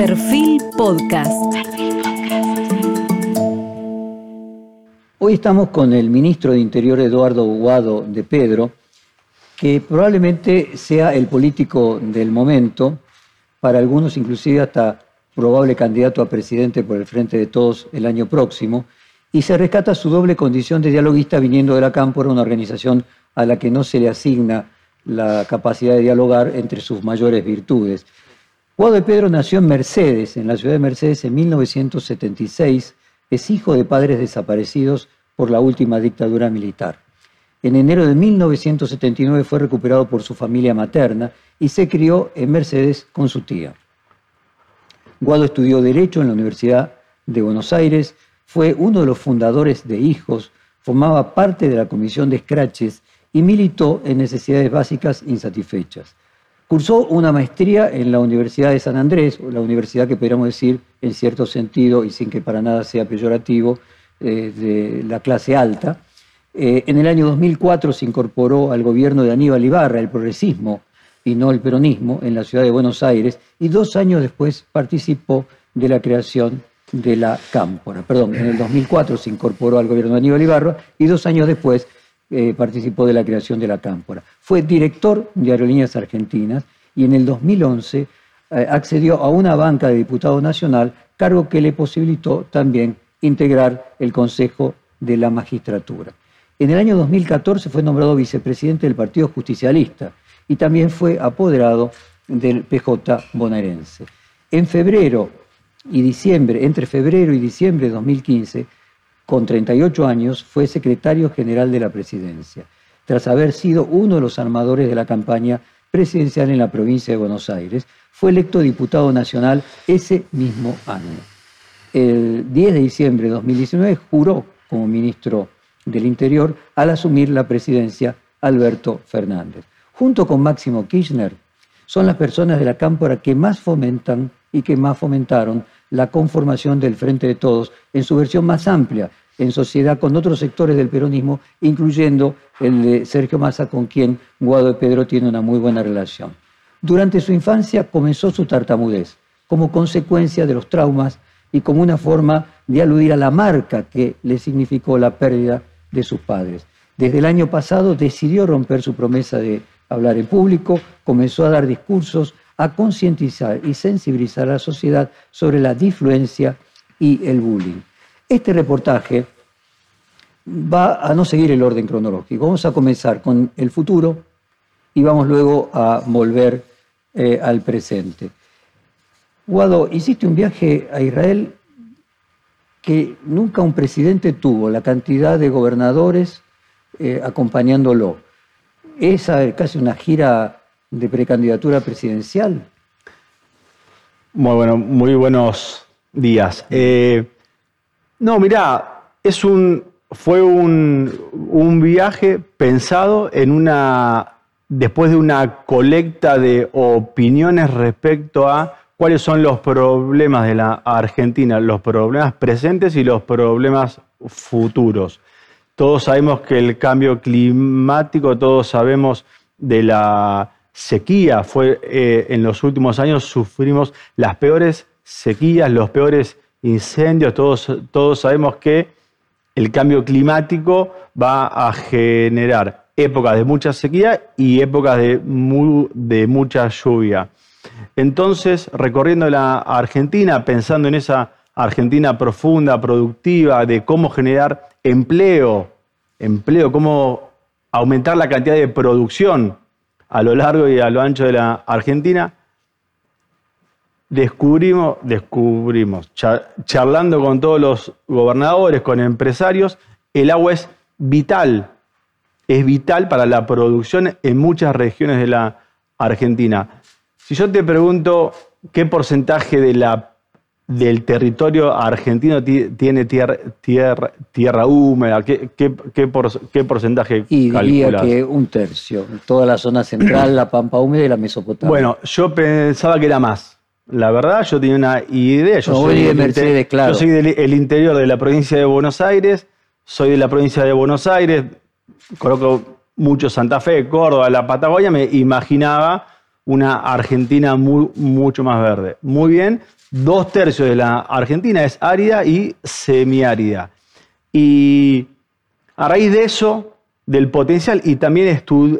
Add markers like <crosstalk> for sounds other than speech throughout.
Perfil Podcast. Hoy estamos con el ministro de Interior Eduardo Guado de Pedro, que probablemente sea el político del momento, para algunos inclusive hasta probable candidato a presidente por el Frente de Todos el año próximo, y se rescata su doble condición de dialoguista viniendo de la Cámpora, una organización a la que no se le asigna la capacidad de dialogar entre sus mayores virtudes. Guado de Pedro nació en Mercedes, en la ciudad de Mercedes, en 1976. Es hijo de padres desaparecidos por la última dictadura militar. En enero de 1979 fue recuperado por su familia materna y se crió en Mercedes con su tía. Guado estudió Derecho en la Universidad de Buenos Aires, fue uno de los fundadores de Hijos, formaba parte de la comisión de Scratches y militó en necesidades básicas insatisfechas. Cursó una maestría en la Universidad de San Andrés, la universidad que podríamos decir, en cierto sentido, y sin que para nada sea peyorativo, eh, de la clase alta. Eh, en el año 2004 se incorporó al gobierno de Aníbal Ibarra, el progresismo y no el peronismo, en la ciudad de Buenos Aires, y dos años después participó de la creación de la Cámpora. Perdón, en el 2004 se incorporó al gobierno de Aníbal Ibarra y dos años después eh, participó de la creación de la Cámpora. Fue director de Aerolíneas Argentinas y en el 2011 eh, accedió a una banca de diputado nacional, cargo que le posibilitó también integrar el Consejo de la Magistratura. En el año 2014 fue nombrado vicepresidente del Partido Justicialista y también fue apoderado del PJ bonaerense. En febrero y diciembre, entre febrero y diciembre de 2015, con 38 años, fue secretario general de la presidencia, tras haber sido uno de los armadores de la campaña presidencial en la provincia de Buenos Aires, fue electo diputado nacional ese mismo año. El 10 de diciembre de 2019 juró como ministro del Interior al asumir la presidencia Alberto Fernández. Junto con Máximo Kirchner, son las personas de la cámpora que más fomentan y que más fomentaron la conformación del Frente de Todos en su versión más amplia, en sociedad con otros sectores del peronismo, incluyendo el de Sergio Massa, con quien Guado de Pedro tiene una muy buena relación. Durante su infancia comenzó su tartamudez, como consecuencia de los traumas y como una forma de aludir a la marca que le significó la pérdida de sus padres. Desde el año pasado decidió romper su promesa de hablar en público, comenzó a dar discursos, a concientizar y sensibilizar a la sociedad sobre la difluencia y el bullying. Este reportaje va a no seguir el orden cronológico. Vamos a comenzar con el futuro y vamos luego a volver eh, al presente. Guado, hiciste un viaje a Israel que nunca un presidente tuvo, la cantidad de gobernadores eh, acompañándolo. Es casi una gira de precandidatura presidencial. Muy bueno, muy buenos días. Eh, no, mirá, fue un, viaje pensado en una, después de una colecta de opiniones respecto a cuáles son los problemas de la Argentina, los problemas presentes y los problemas futuros. Todos sabemos que el cambio climático, todos sabemos de la sequía. Fue, eh, en los últimos años sufrimos las peores sequías, los peores incendios, todos, todos sabemos que el cambio climático va a generar épocas de mucha sequía y épocas de, de mucha lluvia. Entonces, recorriendo la Argentina, pensando en esa Argentina profunda, productiva, de cómo generar empleo, empleo, cómo aumentar la cantidad de producción a lo largo y a lo ancho de la Argentina, descubrimos, descubrimos, charlando con todos los gobernadores, con empresarios, el agua es vital, es vital para la producción en muchas regiones de la Argentina. Si yo te pregunto qué porcentaje de la, del territorio argentino tiene tierra, tierra, tierra húmeda, ¿qué, qué, porcentaje Y diría que un tercio, toda la zona central, la pampa húmeda y la Mesopotamia. Bueno, yo pensaba que era más. La verdad, yo tenía una idea. Yo soy, de Mercedes, claro. yo soy del interior de la provincia de Buenos Aires, soy de la provincia de Buenos Aires, conozco mucho Santa Fe, Córdoba, la Patagonia, me imaginaba una Argentina mucho más verde. Muy bien, dos tercios de la Argentina es árida y semiárida. Y a raíz de eso, del potencial y también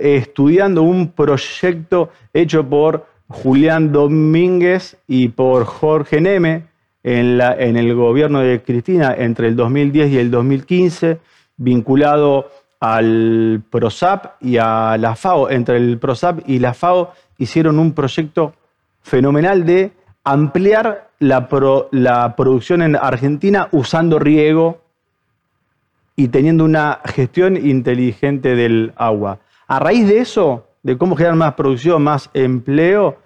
estudiando un proyecto hecho por Julián Domínguez y por Jorge Neme en, el gobierno de Cristina entre el 2010 y el 2015, vinculado al PROSAP y a la FAO. Entre el PROSAP y la FAO hicieron un proyecto fenomenal de ampliar la, la producción en Argentina usando riego y teniendo una gestión inteligente del agua. A raíz de eso, de cómo generar más producción, más empleo,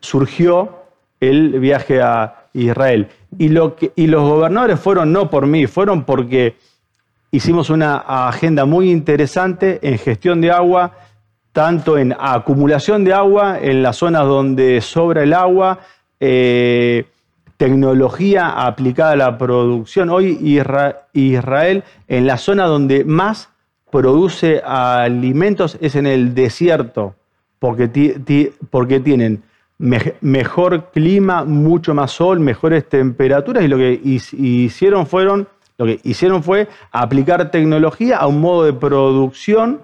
surgió el viaje a Israel. Y, los gobernadores fueron no por mí, fueron porque hicimos una agenda muy interesante en gestión de agua, tanto en acumulación de agua, en las zonas donde sobra el agua, eh, tecnología aplicada a la producción. Hoy Israel, en la zona donde más produce alimentos es en el desierto, porque, tienen mejor clima, mucho más sol, mejores temperaturas y lo que hicieron fueron lo que hicieron fue aplicar tecnología a un modo de producción,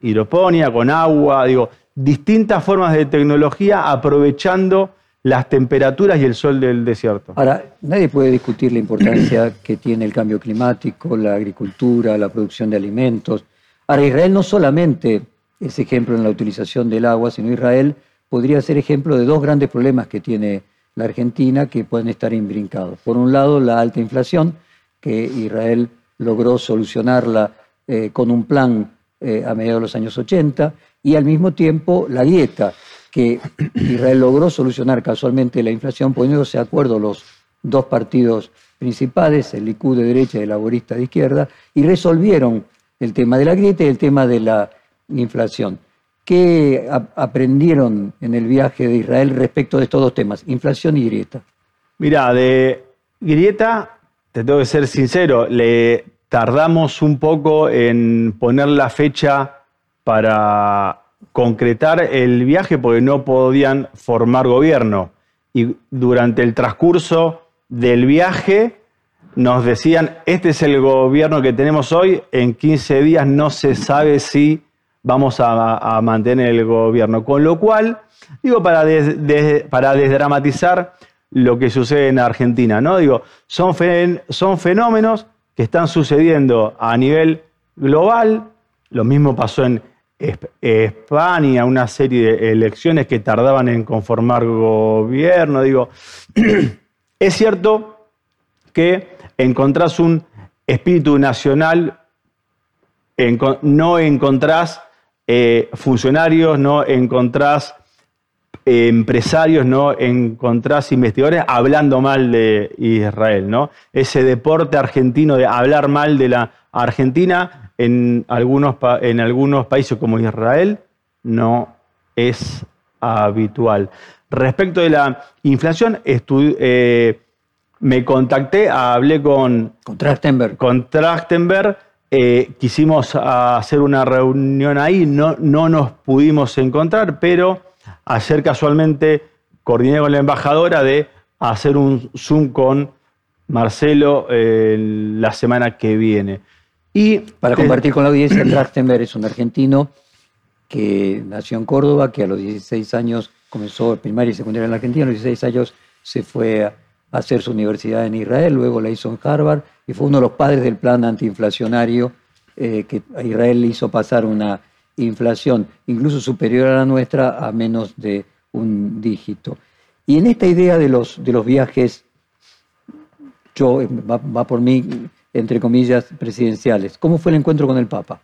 hidroponía, con agua, digo, distintas formas de tecnología aprovechando las temperaturas y el sol del desierto. Ahora, nadie puede discutir la importancia <clears throat> que tiene el cambio climático, la agricultura, la producción de alimentos. Ahora, Israel no solamente es ejemplo en la utilización del agua, sino Israel podría ser ejemplo de dos grandes problemas que tiene la Argentina que pueden estar imbrincados. Por un lado, la alta inflación, que Israel logró solucionarla eh, con un plan eh, a mediados de los años 80, y al mismo tiempo la dieta, que <clears throat> Israel logró solucionar casualmente la inflación poniéndose de acuerdo los dos partidos principales, el Likud de derecha y el laborista de izquierda, y resolvieron el tema de la grieta y el tema de la inflación. ¿Qué aprendieron en el viaje de Israel respecto de estos dos temas, inflación y grieta? Mira, de grieta te tengo que ser sincero, le tardamos un poco en poner la fecha para concretar el viaje porque no podían formar gobierno. Y durante el transcurso del viaje nos decían, este es el gobierno que tenemos hoy, en 15 días no se sabe si vamos a, mantener el gobierno. Con lo cual, digo, para, para desdramatizar, lo que sucede en Argentina, ¿no? Digo, son, son fenómenos que están sucediendo a nivel global, lo mismo pasó en España, una serie de elecciones que tardaban en conformar gobierno, digo, <clears throat> es cierto que encontrás un espíritu nacional, no encontrás eh, funcionarios, no encontrás empresarios, ¿no? Encontrás investigadores hablando mal de Israel, ¿no? Ese deporte argentino de hablar mal de la Argentina en algunos, en algunos países como Israel no es habitual. Respecto de la inflación, eh, me contacté, hablé con, con Trachtenberg. Con Trachtenberg eh, quisimos hacer una reunión ahí, no, no nos pudimos encontrar, pero Ayer casualmente coordiné con la embajadora de hacer un Zoom con Marcelo eh, la semana que viene. Y para compartir con la audiencia, Trachtenberg es un argentino que nació en Córdoba, que a los 16 años comenzó primaria y secundaria en la Argentina, a los 16 años se fue a hacer su universidad en Israel, luego la hizo en Harvard y fue uno de los padres del plan antiinflacionario eh, que a Israel le hizo pasar una inflación incluso superior a la nuestra a menos de un dígito. Y en esta idea de los, de los viajes, yo, va, por mí, entre comillas, presidenciales, ¿cómo fue el encuentro con el Papa?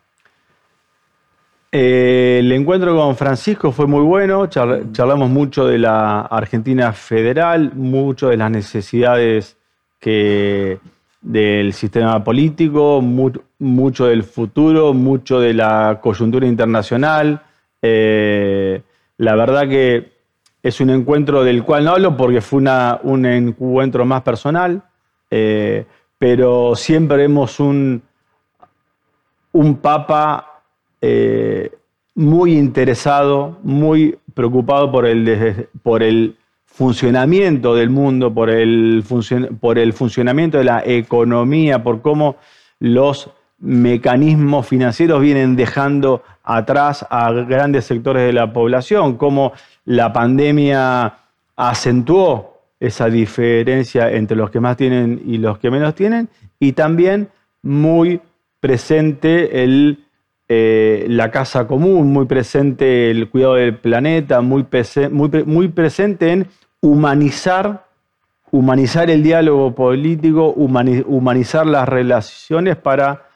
Eh, el encuentro con Francisco fue muy bueno, charlamos mucho de la Argentina federal, mucho de las necesidades que del sistema político, mucho del futuro, mucho de la coyuntura internacional. Eh, la verdad que es un encuentro del cual no hablo porque fue un encuentro más personal, eh, pero siempre vemos un, un papa eh, muy interesado, muy preocupado por el, por el funcionamiento del mundo, por el, por el funcionamiento de la economía, por cómo los mecanismos financieros vienen dejando atrás a grandes sectores de la población, cómo la pandemia acentuó esa diferencia entre los que más tienen y los que menos tienen, y también muy presente el, eh, la casa común, muy presente el cuidado del planeta, muy, muy, presente en humanizar, humanizar el diálogo político, humanizar las relaciones para,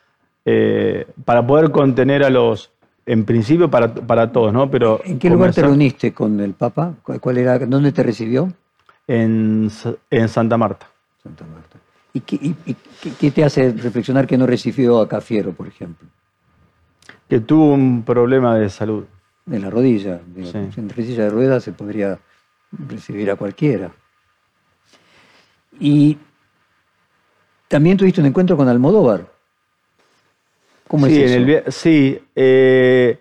eh, para poder contener a los, en principio para, para todos, ¿no? Pero ¿En qué lugar te reuniste con el Papa? ¿Cuál era, ¿Dónde te recibió? En, en Santa Marta. Santa Marta. ¿Y, qué, te hace reflexionar que no recibió a Cafiero, por ejemplo? Que tuvo un problema de salud. De la rodilla. En silla de ruedas se podría recibir a cualquiera. Y también tuviste un encuentro con Almodóvar. ¿Cómo sí, es eso? sí, eh,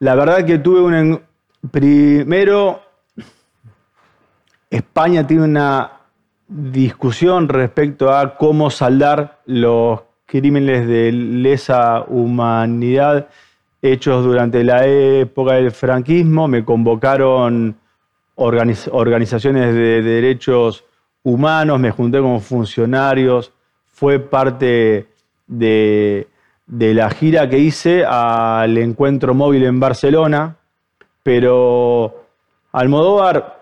la verdad que tuve un... Primero, España tiene una discusión respecto a cómo saldar los crímenes de lesa humanidad hechos durante la época del franquismo. Me convocaron organizaciones de derechos humanos, me junté con funcionarios, fue parte de, de la gira que hice al encuentro móvil en Barcelona, pero Almodóvar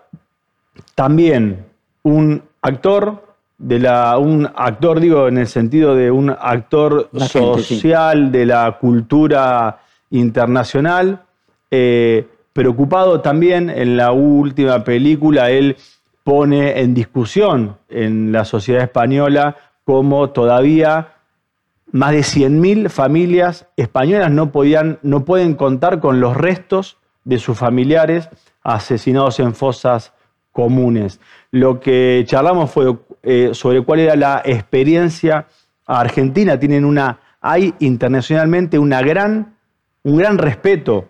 también un actor de la un actor digo en el sentido de un actor social de la cultura internacional eh, preocupado también en la última película él pone en discusión en la sociedad española cómo todavía más de 100.000 familias españolas no, podían, no pueden contar con los restos de sus familiares asesinados en fosas comunes. Lo que charlamos fue eh, sobre cuál era la experiencia argentina. Tienen una, hay internacionalmente una gran, un gran respeto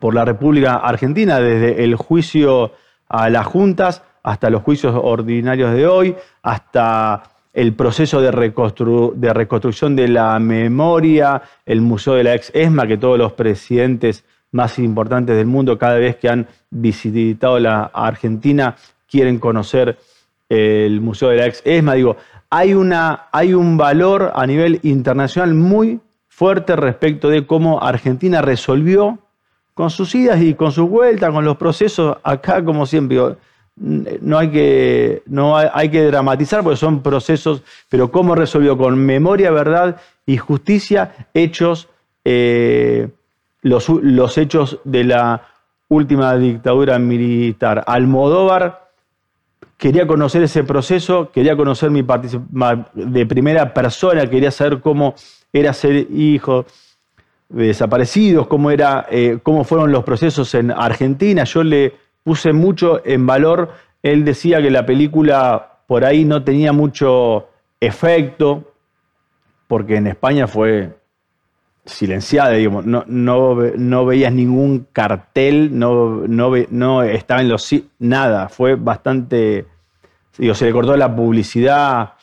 por la República Argentina, desde el juicio a las juntas hasta los juicios ordinarios de hoy, hasta el proceso de, de, reconstrucción de la memoria, el Museo de la Ex ESMA, que todos los presidentes más importantes del mundo, cada vez que han visitado la Argentina, quieren conocer el Museo de la Ex ESMA. Digo, hay, una, hay un valor a nivel internacional muy fuerte respecto de cómo Argentina resolvió con sus idas y con sus vueltas, con los procesos, acá como siempre no hay que, no hay, que dramatizar porque son procesos, pero cómo resolvió con memoria, verdad y justicia hechos, eh, los, los hechos de la última dictadura militar. Almodóvar quería conocer ese proceso, quería conocer mi participación de primera persona, quería saber cómo era ser hijo de desaparecidos, cómo, era, eh, cómo fueron los procesos en Argentina. Yo le puse mucho en valor. Él decía que la película por ahí no tenía mucho efecto, porque en España fue silenciada, digamos, no, no, veías ningún cartel, no, no, no estaba en los... nada, fue bastante... Digo, se le cortó la publicidad.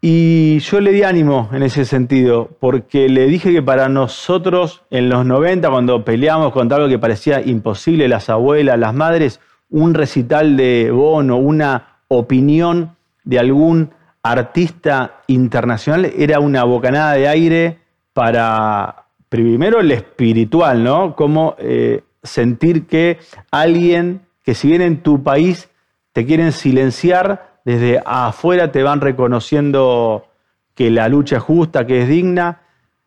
Y yo le di ánimo en ese sentido, porque le dije que para nosotros en los 90, cuando peleamos contra algo que parecía imposible, las abuelas, las madres, un recital de Bono, una opinión de algún artista internacional era una bocanada de aire para, primero, el espiritual, ¿no? Como eh, sentir que alguien que si bien en tu país te quieren silenciar, desde afuera te van reconociendo que la lucha es justa, que es digna.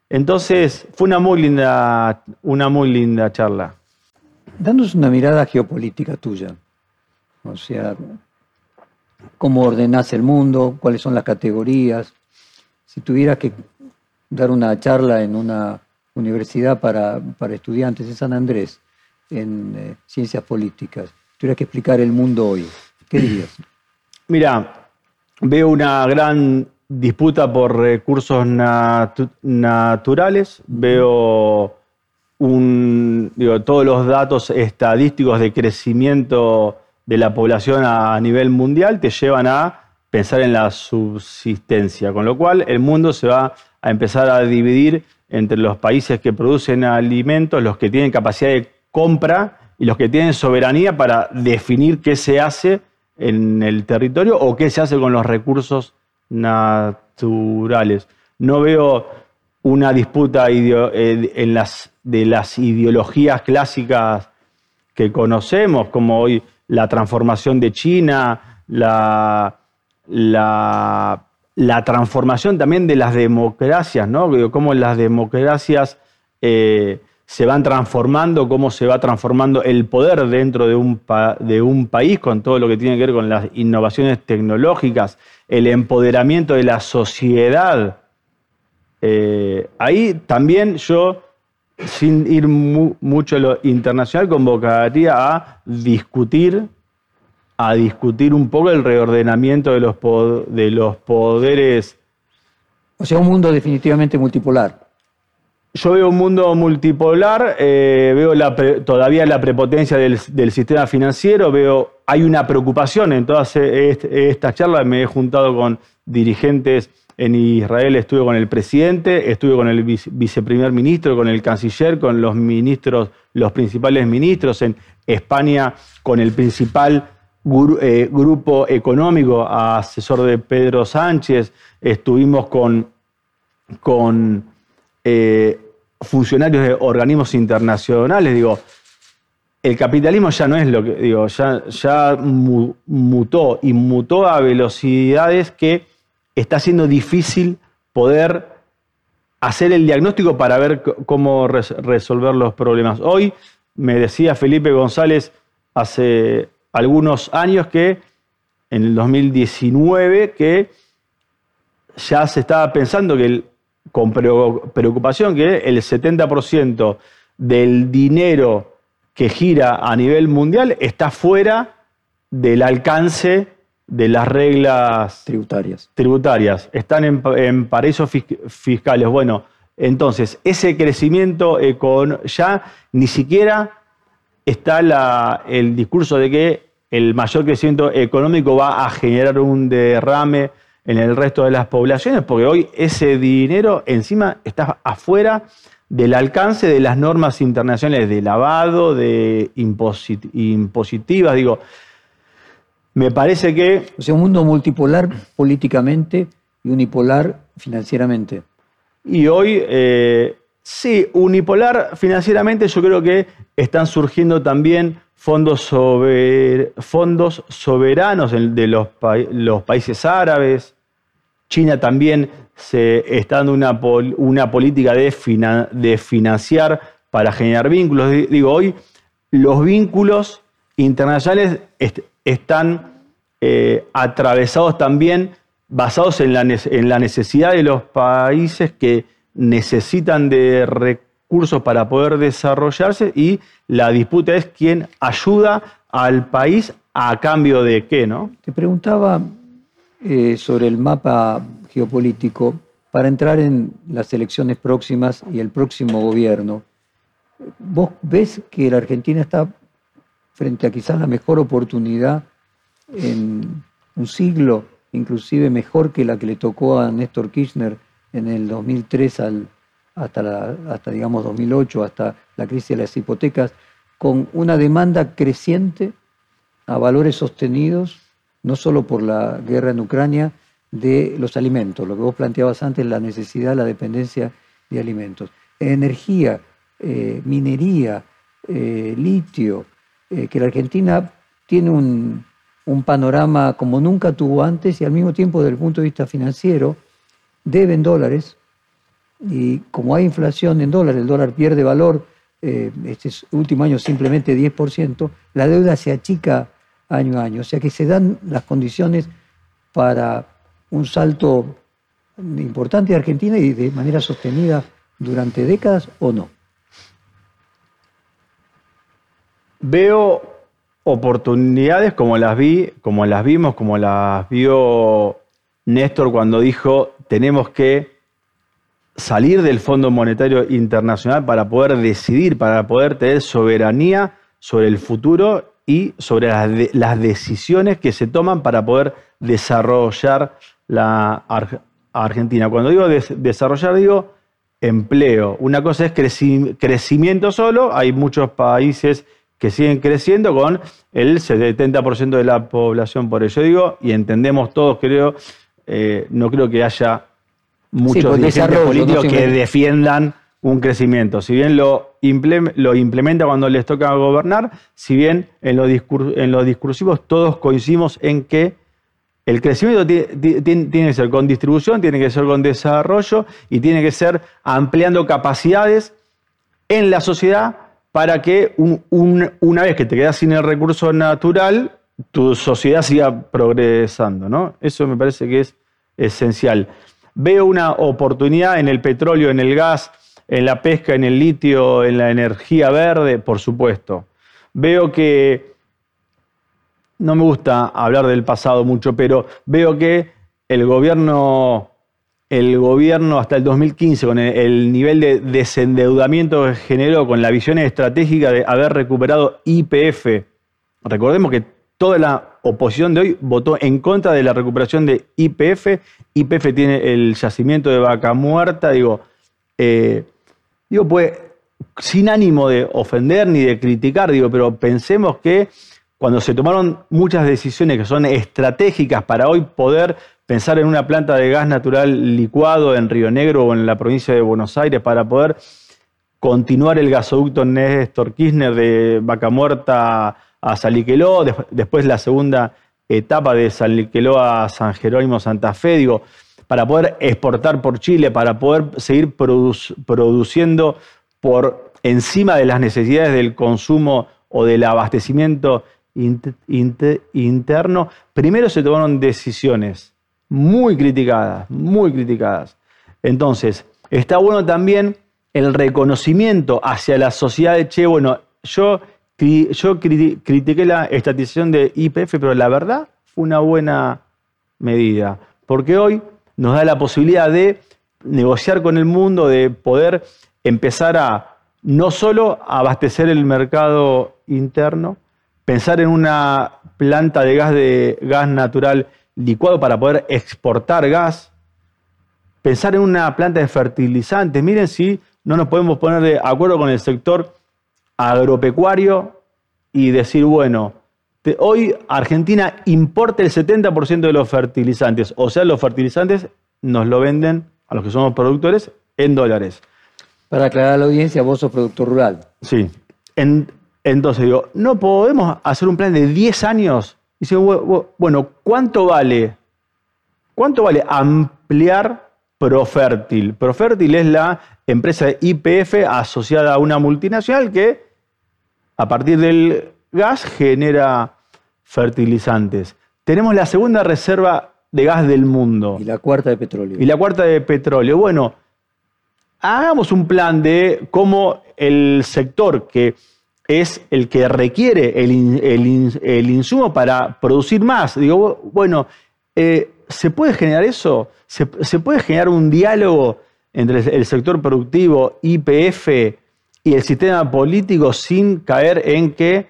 Entonces, fue una muy linda, una muy linda charla. Danos una mirada geopolítica tuya. O sea, cómo ordenás el mundo, cuáles son las categorías. Si tuvieras que dar una charla en una universidad para, estudiantes en San Andrés, en eh, ciencias políticas, tuvieras que explicar el mundo hoy, ¿qué dirías? Mira, veo una gran disputa por recursos naturales, veo un, digo, todos los datos estadísticos de crecimiento de la población a nivel mundial te llevan a pensar en la subsistencia, con lo cual el mundo se va a empezar a dividir entre los países que producen alimentos, los que tienen capacidad de compra y los que tienen soberanía para definir qué se hace en el territorio o qué se hace con los recursos naturales. No veo una disputa eh, en las, de las ideologías clásicas que conocemos, como hoy la transformación de China, la, la, transformación también de las democracias, ¿no? Cómo las democracias eh, se van transformando, cómo se va transformando el poder dentro de un, de un país con todo lo que tiene que ver con las innovaciones tecnológicas, el empoderamiento de la sociedad. Eh, ahí también yo, sin ir mucho a lo internacional, convocaría a discutir, a discutir un poco el reordenamiento de los, de los poderes. O sea, un mundo definitivamente multipolar. Yo veo un mundo multipolar, eh, veo todavía la prepotencia del, sistema financiero, veo, hay una preocupación en todas estas charlas, me he juntado con dirigentes en Israel, estuve con el presidente, estuve con el viceprimer ministro, con el canciller, con los ministros, los principales ministros, en España con el principal eh, grupo económico, asesor de Pedro Sánchez, estuvimos con, con eh, funcionarios de organismos internacionales, digo, el capitalismo ya no es lo que, digo, ya, ya mutó y mutó a velocidades que está siendo difícil poder hacer el diagnóstico para ver cómo resolver los problemas. Hoy me decía Felipe González hace algunos años que en el 2019 que ya se estaba pensando que el, con preocupación que el 70% del dinero que gira a nivel mundial está fuera del alcance de las reglas tributarias. tributarias. Están en, paraísos fiscales. Bueno, entonces, ese crecimiento ya ni siquiera está el discurso de que el mayor crecimiento económico va a generar un derrame en el resto de las poblaciones, porque hoy ese dinero encima está afuera del alcance de las normas internacionales de lavado, de impositivas, digo, me parece que... O sea, un mundo multipolar políticamente y unipolar financieramente. Y hoy, eh, sí, unipolar financieramente yo creo que están surgiendo también fondos, soberanos de los, países árabes, China también se está dando una, política de, financiar para generar vínculos. Digo, hoy los vínculos internacionales están eh, atravesados también, basados en la, necesidad de los países que necesitan de recursos para poder desarrollarse y la disputa es quién ayuda al país a cambio de qué, ¿no? Te preguntaba eh, sobre el mapa geopolítico para entrar en las elecciones próximas y el próximo gobierno. ¿Vos ves que la Argentina está frente a quizás la mejor oportunidad en un siglo, inclusive mejor que la que le tocó a Néstor Kirchner en el 2003 al, hasta, hasta digamos 2008, hasta la crisis de las hipotecas, con una demanda creciente a valores sostenidos no solo por la guerra en Ucrania, de los alimentos, lo que vos planteabas antes, la necesidad, la dependencia de alimentos. Energía, eh, minería, eh, litio, eh, que la Argentina tiene un, un, panorama como nunca tuvo antes y al mismo tiempo desde el punto de vista financiero deben dólares y como hay inflación en dólares, el dólar pierde valor, este último año simplemente 10%, la deuda se achica año a año. O sea que se dan las condiciones para un salto importante de Argentina y de manera sostenida durante décadas o no. Veo oportunidades como las vi, como las vimos, como las vio Néstor cuando dijo tenemos que salir del Fondo Monetario Internacional para poder decidir, para poder tener soberanía sobre el futuro y sobre las, decisiones que se toman para poder desarrollar la Argentina. Cuando digo desarrollar, digo empleo. Una cosa es crecimiento solo, hay muchos países que siguen creciendo con el 70% de la población por eso digo, y entendemos todos, creo, eh, no creo que haya muchos dirigentes políticos que defiendan un crecimiento. Si bien lo, implementa cuando les toca gobernar, si bien en, en los discursivos todos coincidimos en que el crecimiento tiene, que ser con distribución, tiene que ser con desarrollo y tiene que ser ampliando capacidades en la sociedad para que una vez que te quedas sin el recurso natural, tu sociedad siga progresando. ¿no? Eso me parece que es esencial. Veo una oportunidad en el petróleo, en el gas, en la pesca, en el litio, en la energía verde, por supuesto. Veo que no me gusta hablar del pasado mucho, pero veo que el gobierno, el gobierno hasta el 2015, con el, nivel de desendeudamiento que generó, con la visión estratégica de haber recuperado IPF, recordemos que toda la oposición de hoy votó en contra de la recuperación de IPF. IPF tiene el yacimiento de vaca muerta, digo, eh, digo, pues, sin ánimo de ofender ni de criticar, digo, pero pensemos que cuando se tomaron muchas decisiones que son estratégicas para hoy poder pensar en una planta de gas natural licuado en Río Negro o en la provincia de Buenos Aires para poder continuar el gasoducto Néstor Kirchner de Vaca Muerta a Saliqueló, después la segunda etapa de Saliqueló a San Jerónimo Santa Fe, digo, para poder exportar por Chile, para poder seguir produciendo por encima de las necesidades del consumo o del abastecimiento interno, primero se tomaron decisiones muy criticadas, muy criticadas. Entonces, está bueno también el reconocimiento hacia la sociedad de, che, bueno, yo, yo critiqué la estatización de IPF, pero la verdad fue una buena medida, porque hoy nos da la posibilidad de negociar con el mundo, de poder empezar a no solo abastecer el mercado interno, pensar en una planta de gas de gas natural licuado para poder exportar gas, pensar en una planta de fertilizantes. Miren si no nos podemos poner de acuerdo con el sector agropecuario y decir, bueno, hoy Argentina importa el 70% de los fertilizantes, o sea, los fertilizantes nos lo venden a los que somos productores en dólares. Para aclarar a la audiencia, vos sos productor rural. Sí. En, entonces digo, no podemos hacer un plan de 10 años. Digo, bueno, ¿cuánto vale? ¿Cuánto vale ampliar Profértil? Profértil es la empresa IPF asociada a una multinacional que a partir del gas genera fertilizantes. Tenemos la segunda reserva de gas del mundo. Y la cuarta de petróleo. Y la cuarta de petróleo. Bueno, hagamos un plan de cómo el sector que es el que requiere el, insumo para producir más. Digo, bueno, eh, ¿se puede generar eso? ¿Se, puede generar un diálogo entre el sector productivo, IPF y el sistema político sin caer en que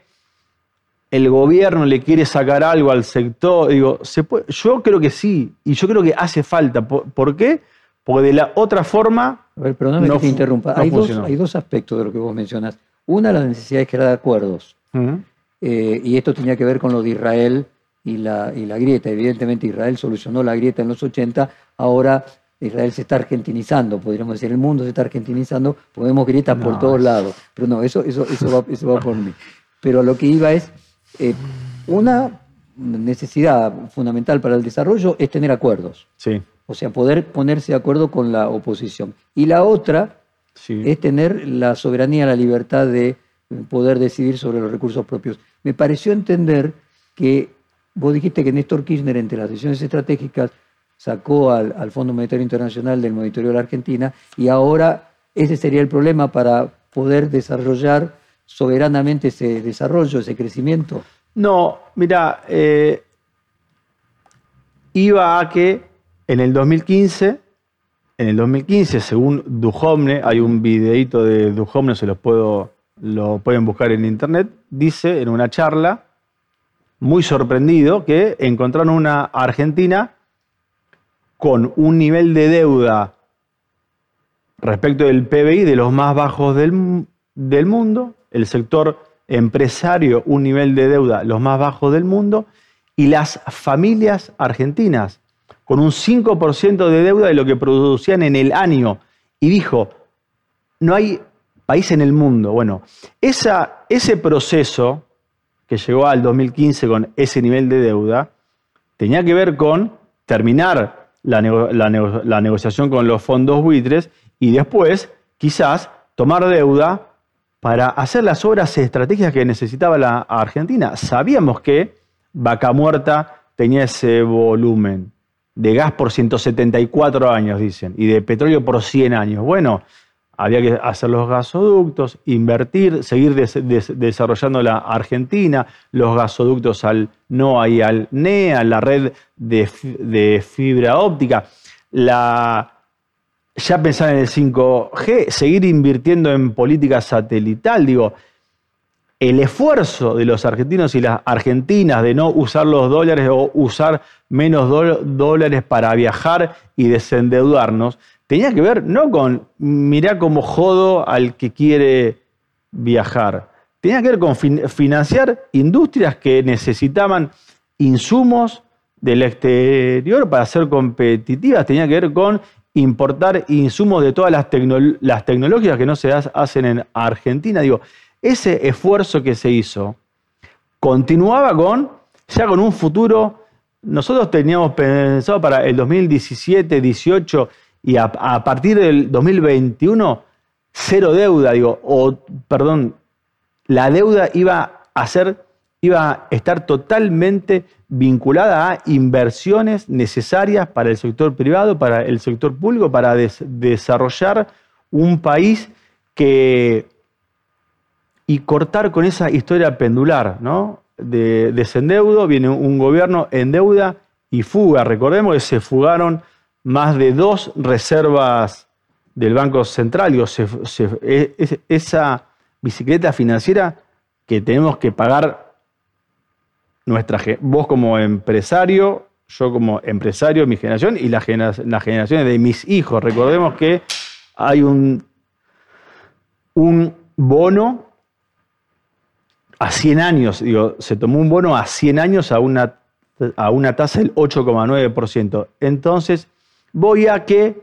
el gobierno le quiere sacar algo al sector? Digo, ¿se puede? yo creo que sí, y yo creo que hace falta. ¿Por, qué? Porque de la otra forma... A ver, perdóname no, que te interrumpa. hay, dos, hay dos aspectos de lo que vos mencionas. Una, la necesidad de crear acuerdos. Eh, y esto tenía que ver con lo de Israel y la, y la grieta. Evidentemente Israel solucionó la grieta en los 80, ahora Israel se está argentinizando, podríamos decir, el mundo se está argentinizando, podemos grietas por todos lados. Pero no, eso, eso, eso, va, por mí. Pero lo que iba es, eh, una necesidad fundamental para el desarrollo es tener acuerdos. Sí. O sea, poder ponerse de acuerdo con la oposición. Y la otra es tener la soberanía, la libertad de poder decidir sobre los recursos propios. Me pareció entender que vos dijiste que Néstor Kirchner, entre las decisiones estratégicas, sacó al, Fondo Monetario Internacional del monitoreo de la Argentina y ahora ese sería el problema para poder desarrollar soberanamente ese desarrollo, ese crecimiento. No, mira, eh, iba a que en el 2015 en el 2015, según Duhovne, hay un videito de Duhovne, se los puedo, lo pueden buscar en internet, dice en una charla, muy sorprendido, que encontraron una Argentina con un nivel de deuda respecto del PBI de los más bajos del, mundo, el sector empresario un nivel de deuda los más bajos del mundo, y las familias argentinas con un 5% de deuda de lo que producían en el año. Y dijo, no hay país en el mundo. Bueno, ese proceso que llegó al 2015 con ese nivel de deuda tenía que ver con terminar la, la negociación con los fondos buitres y después quizás tomar deuda para hacer las obras estratégicas que necesitaba la Argentina. Sabíamos que Vaca Muerta tenía ese volumen de gas por 174 años, dicen, y de petróleo por 100 años. Bueno, había que hacer los gasoductos, invertir, seguir desarrollando la Argentina, los gasoductos al NOA y al NEA, la red de, fibra óptica, ya pensar en el 5G, seguir invirtiendo en política satelital, digo, el esfuerzo de los argentinos y las argentinas de no usar los dólares o usar menos dólares para viajar y desendeudarnos, tenía que ver no con mirá cómo jodo al que quiere viajar, tenía que ver con financiar industrias que necesitaban insumos del exterior para ser competitivas, tenía que ver con importar insumos de todas las, las tecnologías que no se hacen en Argentina. Digo, ese esfuerzo que se hizo continuaba con, ya con un futuro, nosotros teníamos pensado para el 2017, 18 y a, partir del 2021, cero deuda, digo, o perdón, la deuda iba a ser, iba a estar totalmente vinculada a inversiones necesarias para el sector privado, para el sector público, para desarrollar un país que y cortar con esa historia pendular, ¿no? De desendeudo, viene un gobierno en deuda y fuga. Recordemos que se fugaron más de dos reservas del Banco Central. Digo, esa bicicleta financiera que tenemos que pagar nuestra vos como empresario, yo como empresario, mi generación y las generaciones de mis hijos. Recordemos que hay un, un bono a 100 años, digo, se tomó un bono a 100 años a una, a una tasa del 8,9%. Entonces, voy a que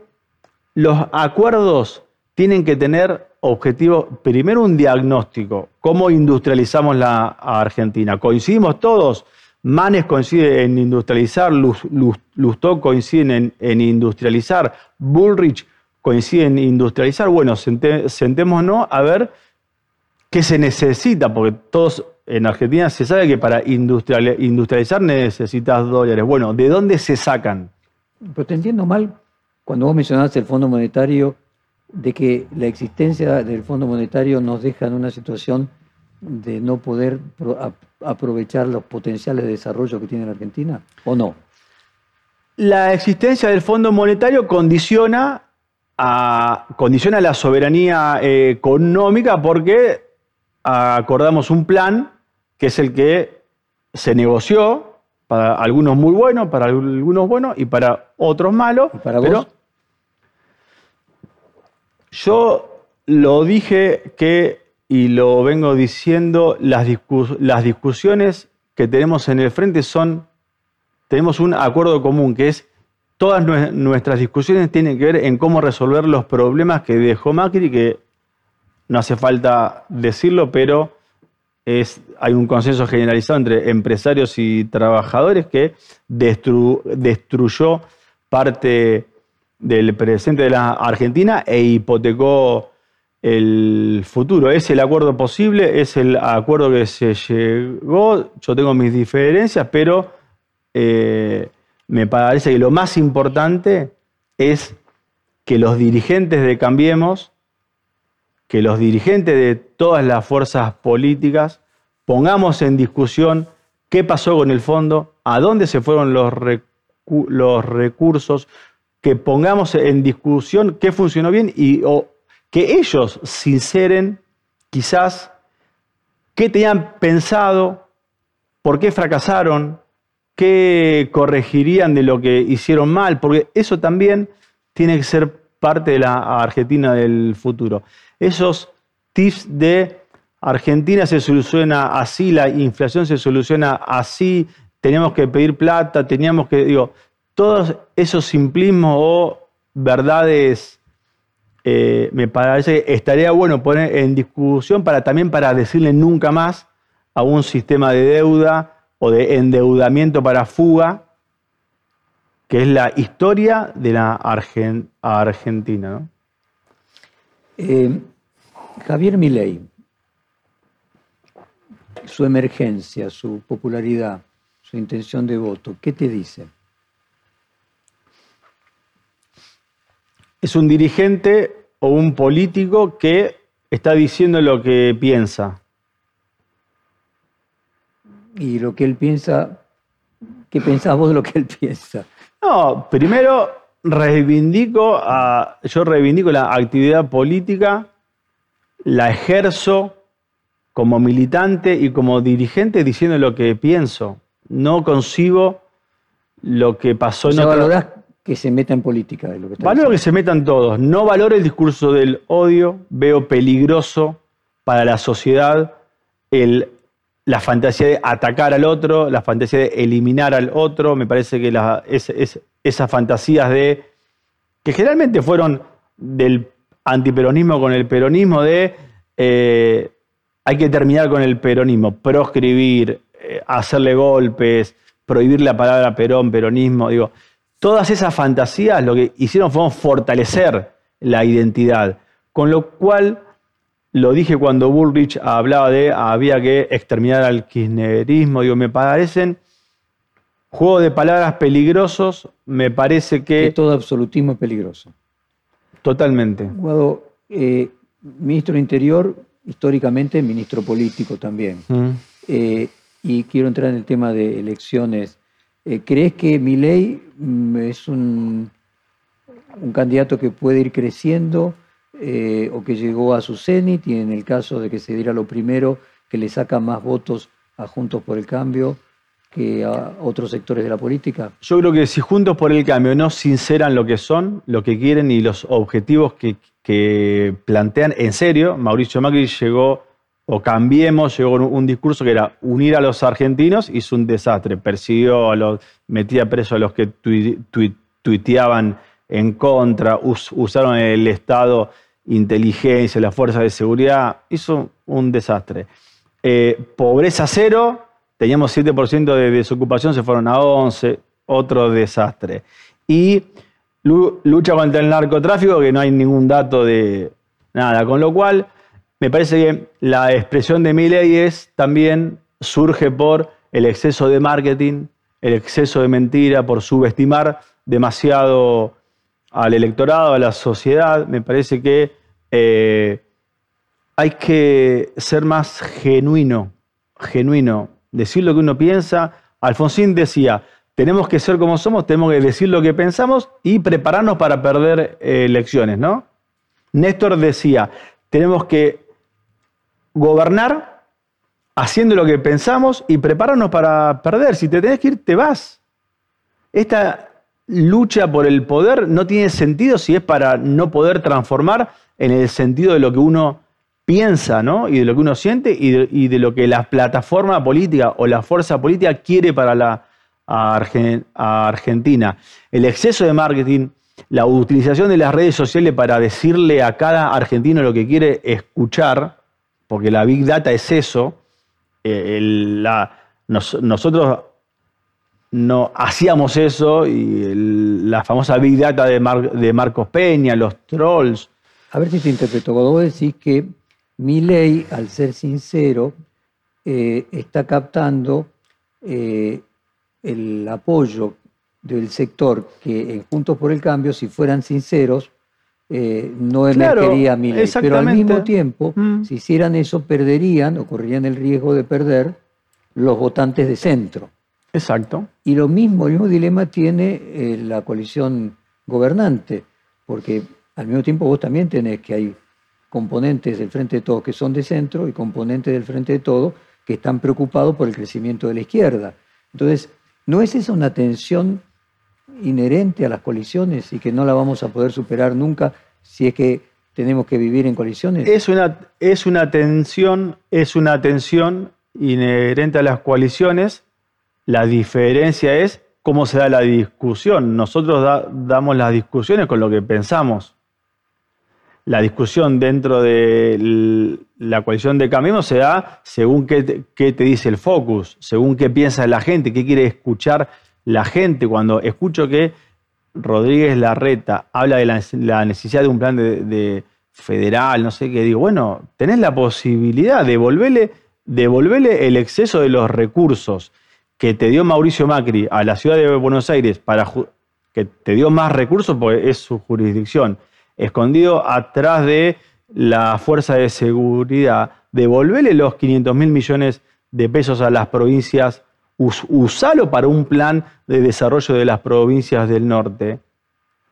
los acuerdos tienen que tener objetivo, primero un diagnóstico, cómo industrializamos la Argentina. ¿Coincidimos todos? Manes coincide en industrializar, Lustó coincide en, industrializar, Bullrich coincide en industrializar. Bueno, sentémonos a ver ¿Qué se necesita? Porque todos en Argentina se sabe que para industrializar necesitas dólares. Bueno, ¿de dónde se sacan? Pero te entiendo mal cuando vos mencionaste el Fondo Monetario, de que la existencia del Fondo Monetario nos deja en una situación de no poder aprovechar los potenciales de desarrollo que tiene la Argentina, ¿o no? La existencia del Fondo Monetario condiciona, la soberanía económica porque acordamos un plan que es el que se negoció, para algunos muy bueno, para algunos buenos y para otros malos. para vos? yo lo dije que, y lo vengo diciendo, las, las discusiones que tenemos en el frente son, tenemos un acuerdo común, que es todas nuestras discusiones tienen que ver en cómo resolver los problemas que dejó Macri, que no hace falta decirlo, pero hay un consenso generalizado entre empresarios y trabajadores que destruyó parte del presente de la Argentina e hipotecó el futuro. Es el acuerdo posible, es el acuerdo que se llegó. Yo tengo mis diferencias, pero eh, me parece que lo más importante es que los dirigentes de Cambiemos que los dirigentes de todas las fuerzas políticas pongamos en discusión qué pasó con el fondo, a dónde se fueron los, recursos, que pongamos en discusión qué funcionó bien y o que ellos sinceren quizás qué tenían pensado, por qué fracasaron, qué corregirían de lo que hicieron mal, porque eso también tiene que ser parte de la Argentina del futuro. Esos tips de Argentina se soluciona así, la inflación se soluciona así, teníamos que pedir plata, teníamos que, digo, todos esos simplismos o verdades, eh, me parece que estaría bueno poner en discusión para también para decirle nunca más a un sistema de deuda o de endeudamiento para fuga, que es la historia de la Argentina. Eh, Javier Milei, su emergencia, su popularidad, su intención de voto, ¿qué te dice? Es un dirigente o un político que está diciendo lo que piensa. Y lo que él piensa, ¿qué pensás vos de lo que él piensa? No, primero reivindico a, yo reivindico la actividad política, la ejerzo como militante y como dirigente diciendo lo que pienso. No concibo lo que pasó en otro que se meta en política. De lo que valoro que se metan todos. No valoro el discurso del odio. Veo peligroso para la sociedad el, la fantasía de atacar al otro, la fantasía de eliminar al otro. Me parece que esas fantasías de que generalmente fueron del antiperonismo con el peronismo de eh, hay que terminar con el peronismo, proscribir, eh, hacerle golpes, prohibir la palabra perón, peronismo, digo, Todas esas fantasías lo que hicieron fue fortalecer la identidad, con lo cual, lo dije cuando Bullrich hablaba de había que exterminar al kirchnerismo, digo, me parecen juegos de palabras peligrosos, me parece que... todo absolutismo es peligroso. Totalmente. Guado, eh, ministro Interior, históricamente ministro político también. Mm. Eh, y quiero entrar en el tema de elecciones eh, ¿Crees que Milei mm, es un, un, candidato que puede ir creciendo o que llegó a su cenit y en el caso de que se diera lo primero, que le saca más votos a Juntos por el Cambio que a otros sectores de la política? Yo creo que si Juntos por el Cambio no sinceran lo que son, lo que quieren y los objetivos que, plantean en serio, Mauricio Macri llegó o cambiemos, llegó un, discurso que era unir a los argentinos, hizo un desastre, persiguió a los, metía preso a los que tuiteaban en contra, usaron el Estado, inteligencia, las fuerzas de seguridad, hizo un desastre. Eh, pobreza cero, teníamos 7% de desocupación, se fueron a 11, otro desastre. Y lucha contra el narcotráfico, que no hay ningún dato de nada, con lo cual me parece que la expresión de mi ley es también surge por el exceso de marketing, el exceso de mentira, por subestimar demasiado al electorado, a la sociedad. Me parece que eh, hay que ser más genuino, genuino, decir lo que uno piensa. Alfonsín decía, tenemos que ser como somos, tenemos que decir lo que pensamos y prepararnos para perder eh, elecciones, ¿no? Néstor decía, tenemos que gobernar haciendo lo que pensamos y prepararnos para perder. Si te tenés que ir, te vas. Esta lucha por el poder no tiene sentido si es para no poder transformar en el sentido de lo que uno piensa, ¿no? Y de lo que uno siente y de, lo que la plataforma política o la fuerza política quiere para la Argentina. El exceso de marketing, la utilización de las redes sociales para decirle a cada argentino lo que quiere escuchar, porque la Big Data es eso. Eh, nosotros no hacíamos eso y la famosa Big Data de, Marcos Peña, los trolls. A ver si te interpreto. Cuando vos decís que mi ley, al ser sincero, eh, está captando eh, el apoyo del sector que en Juntos por el Cambio, si fueran sinceros, eh, no emergería claro, Pero al mismo tiempo, mm. si hicieran eso, perderían o correrían el riesgo de perder los votantes de centro. Exacto. Y lo mismo, el mismo dilema tiene la coalición gobernante, porque al mismo tiempo vos también tenés que hay componentes del Frente de Todos que son de centro y componentes del Frente de Todos que están preocupados por el crecimiento de la izquierda. Entonces, ¿no es esa una tensión inherente a las coaliciones y que no la vamos a poder superar nunca si es que tenemos que vivir en coaliciones? Es una, es una tensión, es una tensión inherente a las coaliciones. La diferencia es cómo se da la discusión. Nosotros damos las discusiones con lo que pensamos. La discusión dentro de la coalición de Camino se da según qué te, dice el focus, según qué piensa la gente, qué quiere escuchar la gente. Cuando escucho que Rodríguez Larreta habla de la, necesidad de un plan de, federal, no sé qué, digo, bueno, tenés la posibilidad de devolverle, devolverle el exceso de los recursos que te dio Mauricio Macri a la ciudad de Buenos Aires para que te dio más recursos porque es su jurisdicción, escondido atrás de la fuerza de seguridad, devolverle los 500 mil millones de pesos a las provincias, usalo para un plan de desarrollo de las provincias del norte,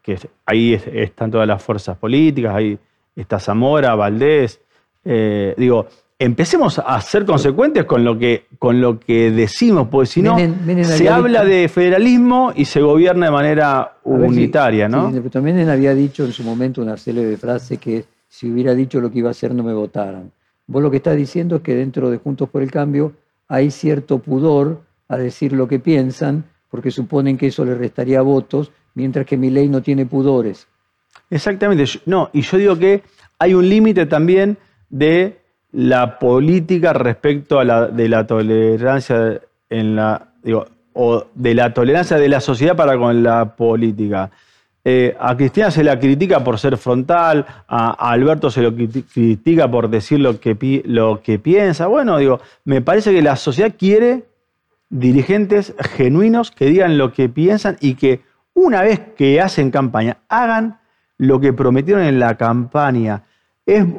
que ahí están todas las fuerzas políticas, ahí está Zamora, Valdés, eh, digo, empecemos a ser consecuentes con lo que, con lo que decimos, porque si no, se habla de federalismo y se gobierna de manera unitaria, ¿no? Sí, también había dicho en su momento una célebre frase que si hubiera dicho lo que iba a hacer no me votaran. Vos lo que estás diciendo es que dentro de Juntos por el Cambio hay cierto pudor a decir lo que piensan, porque suponen que eso le restaría votos, mientras que mi ley no tiene pudores. Exactamente. No, y yo digo que hay un límite también de la política respecto a la, de la tolerancia en la, digo, o de la tolerancia de la sociedad para con la política. Eh, a Cristina se la critica por ser frontal, a, Alberto se lo critica por decir lo que, lo que piensa. Bueno, digo, me parece que la sociedad quiere dirigentes genuinos que digan lo que piensan y que una vez que hacen campaña, hagan lo que prometieron en la campaña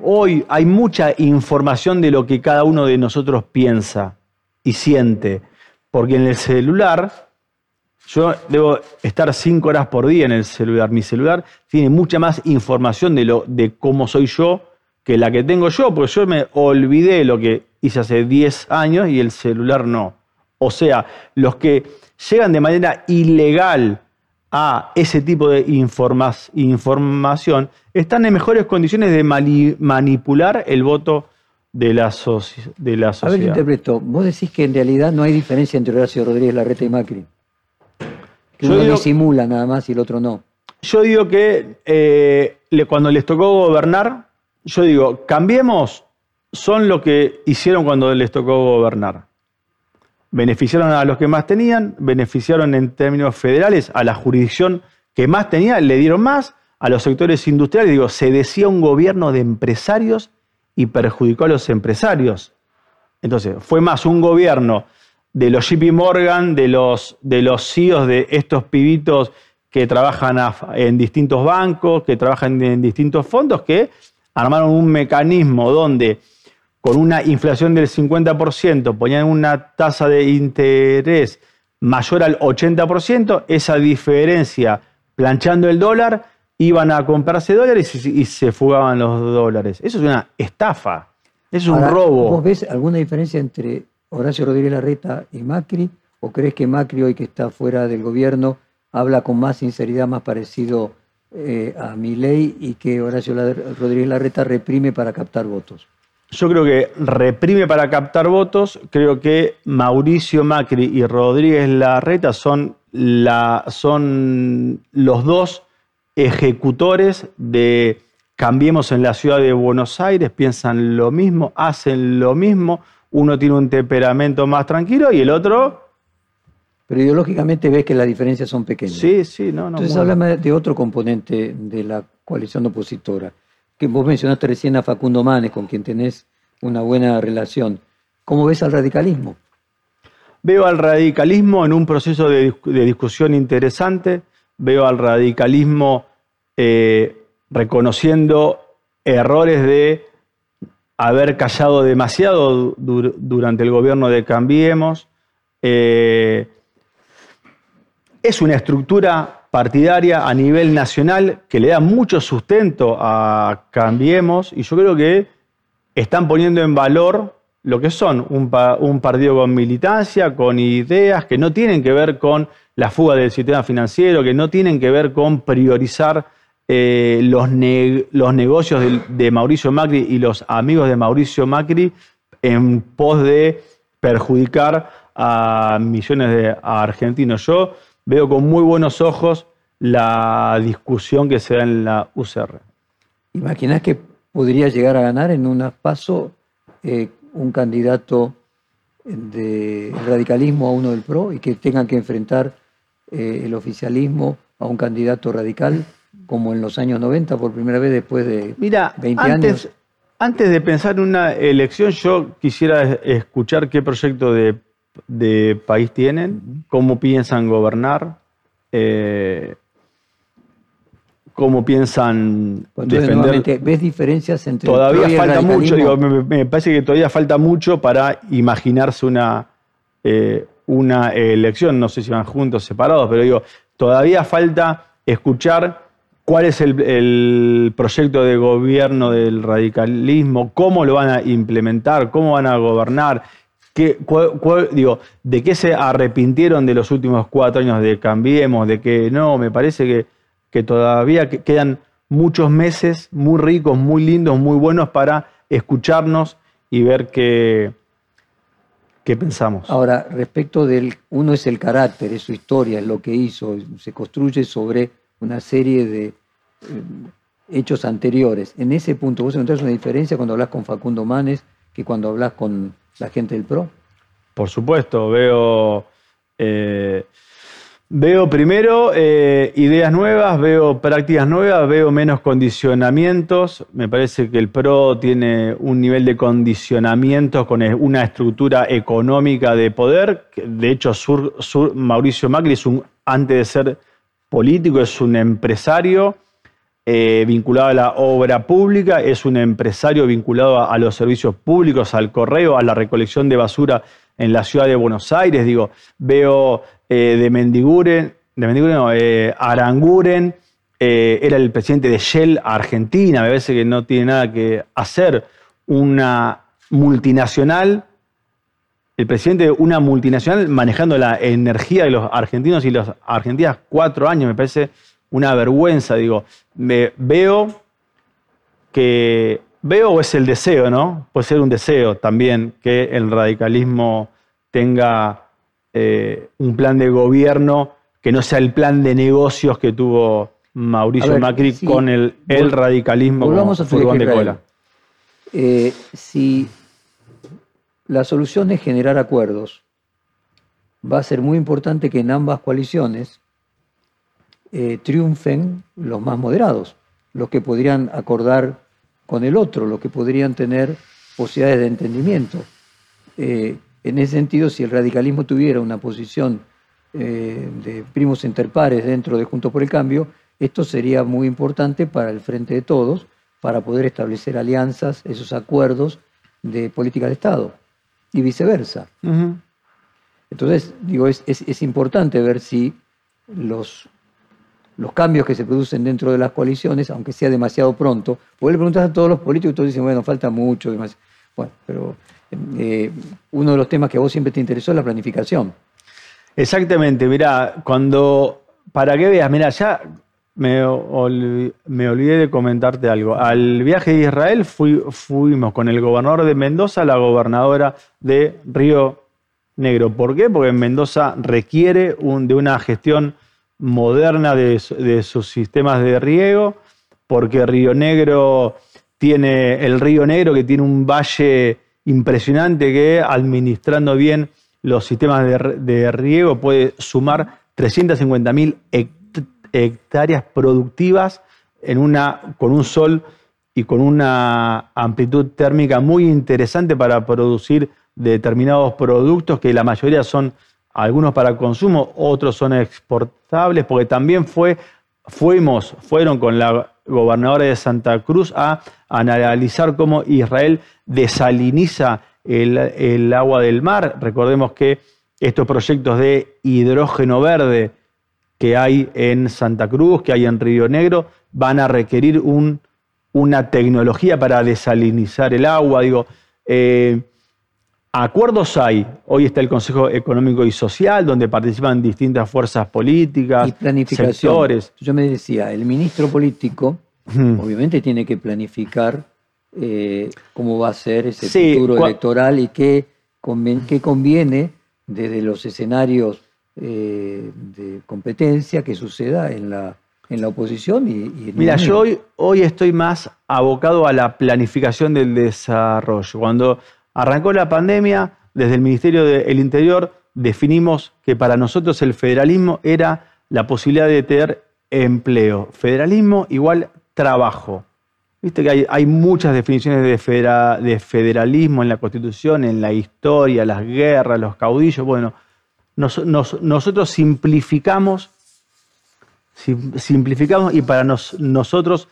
hoy hay mucha información de lo que cada uno de nosotros piensa y siente, porque en el celular, yo debo estar cinco horas por día en el celular, mi celular tiene mucha más información de, lo, de cómo soy yo que la que tengo yo, porque yo me olvidé lo que hice hace 10 años y el celular no. O sea, los que llegan de manera ilegal a ese tipo de información, están en mejores condiciones de manipular el voto de la, de la sociedad. A ver, interpreto. Vos decís que en realidad no hay diferencia entre Horacio Rodríguez Larreta y Macri. Que uno disimula nada más y el otro no. Yo digo que eh, cuando les tocó gobernar, yo digo, cambiemos, son lo que hicieron cuando les tocó gobernar beneficiaron a los que más tenían, beneficiaron en términos federales a la jurisdicción que más tenía, le dieron más, a los sectores industriales, digo, se decía un gobierno de empresarios y perjudicó a los empresarios. Entonces, fue más un gobierno de los JP Morgan, de los, de los CEOs de estos pibitos que trabajan en distintos bancos, que trabajan en distintos fondos, que armaron un mecanismo donde con una inflación del 50%, ponían una tasa de interés mayor al 80%, esa diferencia, planchando el dólar, iban a comprarse dólares y, se fugaban los dólares. Eso es una estafa, es un robo. ¿Vos ves alguna diferencia entre Horacio Rodríguez Larreta y Macri? ¿O crees que Macri, hoy que está fuera del gobierno, habla con más sinceridad, más parecido eh, a mi ley y que Horacio Rodríguez Larreta reprime para captar votos? Yo creo que reprime para captar votos. Creo que Mauricio Macri y Rodríguez Larreta son, la, son los dos ejecutores de Cambiemos en la ciudad de Buenos Aires, piensan lo mismo, hacen lo mismo. Uno tiene un temperamento más tranquilo y el otro pero ideológicamente ves que las diferencias son pequeñas. Sí, sí, no, no. Entonces háblame de otro componente de la coalición opositora que vos mencionaste recién a Facundo Manes, con quien tenés una buena relación. ¿Cómo ves al radicalismo? Veo al radicalismo en un proceso de, discusión interesante, veo al radicalismo eh, reconociendo errores de haber callado demasiado durante el gobierno de Cambiemos. Eh, es una estructura partidaria a nivel nacional que le da mucho sustento a Cambiemos y yo creo que están poniendo en valor lo que son un, partido con militancia, con ideas que no tienen que ver con la fuga del sistema financiero, que no tienen que ver con priorizar eh, los, negocios de, de, Mauricio Macri y los amigos de Mauricio Macri en pos de perjudicar a millones de argentinos. Yo veo con muy buenos ojos la discusión que se da en la UCR. ¿Imaginás que podría llegar a ganar en un paso eh, un candidato de radicalismo a uno del PRO y que tengan que enfrentar eh, el oficialismo a un candidato radical como en los años 90 por primera vez después de Mira, 20 antes, años? Antes de pensar en una elección, yo quisiera escuchar qué proyecto de, país tienen, cómo piensan gobernar. Eh, cómo piensan defender. ¿Ves diferencias entre Todavía falta mucho, digo, me, parece que todavía falta mucho para imaginarse una, eh, una elección, no sé si van juntos, separados, pero digo, todavía falta escuchar cuál es el, proyecto de gobierno del radicalismo, cómo lo van a implementar, cómo van a gobernar. ¿Qué, digo, ¿De qué se arrepintieron de los últimos cuatro años de Cambiemos? De que no, me parece que que todavía quedan muchos meses muy ricos, muy lindos, muy buenos para escucharnos y ver qué, qué pensamos. Ahora, respecto del, uno es el carácter, es su historia, es lo que hizo, se construye sobre una serie de eh, hechos anteriores. En ese punto, ¿vos encontrás una diferencia cuando hablas con Facundo Manes que cuando hablas con la gente del PRO? Por supuesto, veo... Eh, Veo primero eh, ideas nuevas, veo prácticas nuevas, veo menos condicionamientos. Me parece que el PRO tiene un nivel de condicionamientos con una estructura económica de poder. De hecho, Mauricio Macri es un, antes de ser político, es un empresario eh, vinculado a la obra pública, es un empresario vinculado a los servicios públicos, al correo, a la recolección de basura en la ciudad de Buenos Aires. Digo, veo eh, de Mendiguren, de Mendiguren eh, Aranguren, era el presidente de Shell Argentina, me parece que no tiene nada que hacer una multinacional, el presidente de una multinacional manejando la energía de los argentinos y las argentinas cuatro años, me parece una vergüenza, digo, me veo que veo o es el deseo, ¿no? Puede ser un deseo también que el radicalismo tenga eh, un plan de gobierno que no sea el plan de negocios que tuvo Mauricio Macri con el, el radicalismo como furgón de cola. Eh, si la solución es generar acuerdos, va a ser muy importante que en ambas coaliciones eh, triunfen los más moderados, los que podrían acordar con el otro, los que podrían tener posibilidades de entendimiento. En ese sentido, si el radicalismo tuviera una posición eh, de primos interpares dentro de Juntos por el Cambio, esto sería muy importante para el frente de todos, para poder establecer alianzas, esos acuerdos de política de Estado y viceversa. Entonces, digo, es, importante ver si los, los cambios que se producen dentro de las coaliciones, aunque sea demasiado pronto, porque le preguntas a todos los políticos y todos dicen, bueno, falta mucho. Bueno, pero eh, uno de los temas que a vos siempre te interesó es la planificación. Exactamente, mira, cuando, para que veas, mira, ya me, olvidé de comentarte algo. Al viaje de Israel fuimos con el gobernador de Mendoza, la gobernadora de Río Negro. ¿Por qué? Porque Mendoza requiere de una gestión moderna de, sus sistemas de riego, porque Río Negro tiene el Río Negro que tiene un valle impresionante que administrando bien los sistemas de, riego puede sumar 350.000 hectáreas productivas en una, con un sol y con una amplitud térmica muy interesante para producir determinados productos que la mayoría son algunos para consumo, otros son exportables, porque también fue, fuimos, fueron con la gobernadora de Santa Cruz a analizar cómo Israel desaliniza el, agua del mar. Recordemos que estos proyectos de hidrógeno verde que hay en Santa Cruz, que hay en Río Negro, van a requerir un, una tecnología para desalinizar el agua. Digo, eh, acuerdos hay. Hoy está el Consejo Económico y Social, donde participan distintas fuerzas políticas, y planificación. sectores. Yo me decía, el ministro político obviamente tiene que planificar eh, cómo va a ser ese Sí, futuro electoral y qué, conven- qué conviene desde los escenarios eh, de competencia que suceda en la, en la oposición y, y en Mira, yo hoy, hoy estoy más abocado a la planificación del desarrollo. Cuando arrancó la pandemia, desde el Ministerio del Interior definimos que para nosotros el federalismo era la posibilidad de tener empleo. Federalismo igual trabajo. Viste que hay, muchas definiciones de, federa- de federalismo en la Constitución, en la historia, las guerras, los caudillos. Bueno, nos- nos- nosotros simplificamos Sim- simplificamos y para nos- nosotros,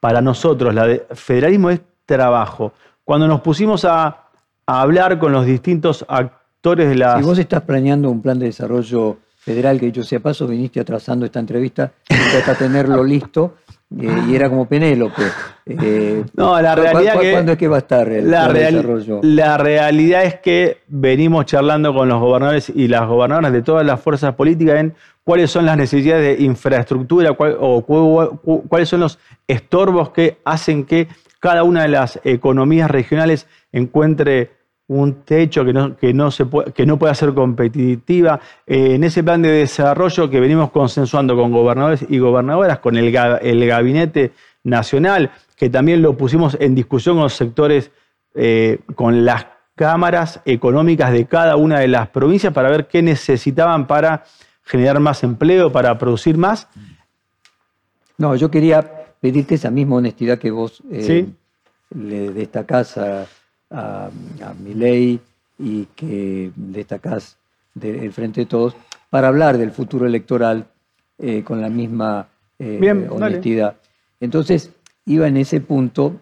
para nosotros, la de federalismo es trabajo. Cuando nos pusimos a, a hablar con los distintos actores de la... Si vos estás planeando un plan de desarrollo federal, que dicho sea paso, viniste atrasando esta entrevista hasta tenerlo listo, eh, y era como Penélope. Eh, No, la ¿cu- cu- realidad cu- que- ¿Cuándo es que va a estar el la, plan de real- desarrollo? la realidad es que venimos charlando con los gobernadores y las gobernadoras de todas las fuerzas políticas en cuáles son las necesidades de infraestructura cuál- o cu- cu- cuáles son los estorbos que hacen que cada una de las economías regionales encuentre un techo que no, que no, se puede, que no pueda ser competitiva. Eh, en ese plan de desarrollo que venimos consensuando con gobernadores y gobernadoras, con el, el gabinete nacional, que también lo pusimos en discusión con los sectores, eh, con las cámaras económicas de cada una de las provincias para ver qué necesitaban para generar más empleo, para producir más. No, yo quería pedirte esa misma honestidad que vos eh, Sí. le destacás a, a, a Milei y que destacás del Frente de Todos para hablar del futuro electoral eh, con la misma eh, Bien, dale. honestidad. Entonces, iba en ese punto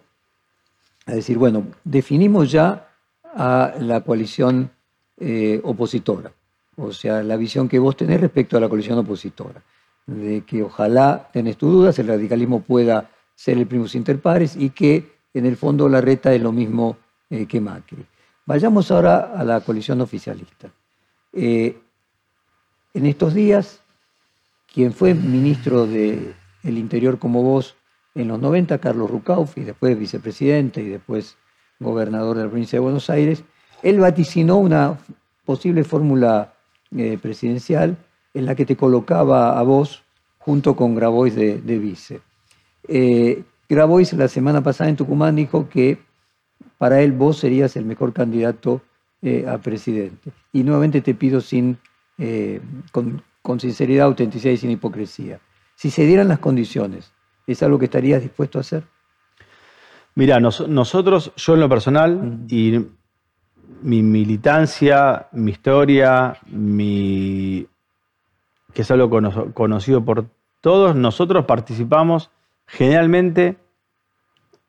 a decir, bueno, definimos ya a la coalición eh, opositora, o sea, la visión que vos tenés respecto a la coalición opositora, de que ojalá, tenés tus dudas, el radicalismo pueda ser el primus inter pares y que en el fondo la reta es lo mismo eh, que Macri. Vayamos ahora a la coalición oficialista. Eh, en estos días, quien fue ministro del Interior como vos en los 90, Carlos Rucauf, y después vicepresidente y después gobernador de la provincia de Buenos Aires, él vaticinó una posible fórmula eh, presidencial en la que te colocaba a vos junto con Grabois de, de vice. Eh, Grabois la semana pasada en Tucumán dijo que para él vos serías el mejor candidato eh, a presidente. Y nuevamente te pido sin, eh, con, con sinceridad, autenticidad y sin hipocresía. Si se dieran las condiciones, ¿es algo que estarías dispuesto a hacer? Mira, nos- nosotros, yo en lo personal, y mi militancia, mi historia, mi, que es algo cono- conocido por todos, nosotros participamos generalmente,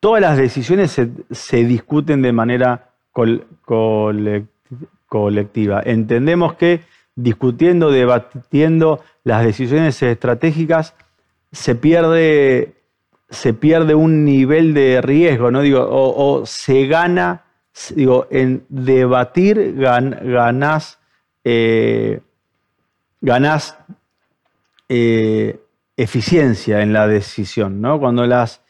todas las decisiones se, discuten de manera col- colec- colectiva. Entendemos que discutiendo, debatiendo las decisiones estratégicas, se pierde, se pierde un nivel de riesgo, ¿no? Digo, o, se gana, digo, en debatir gan- ganás, eh, eh, eficiencia en la decisión, ¿no? Cuando las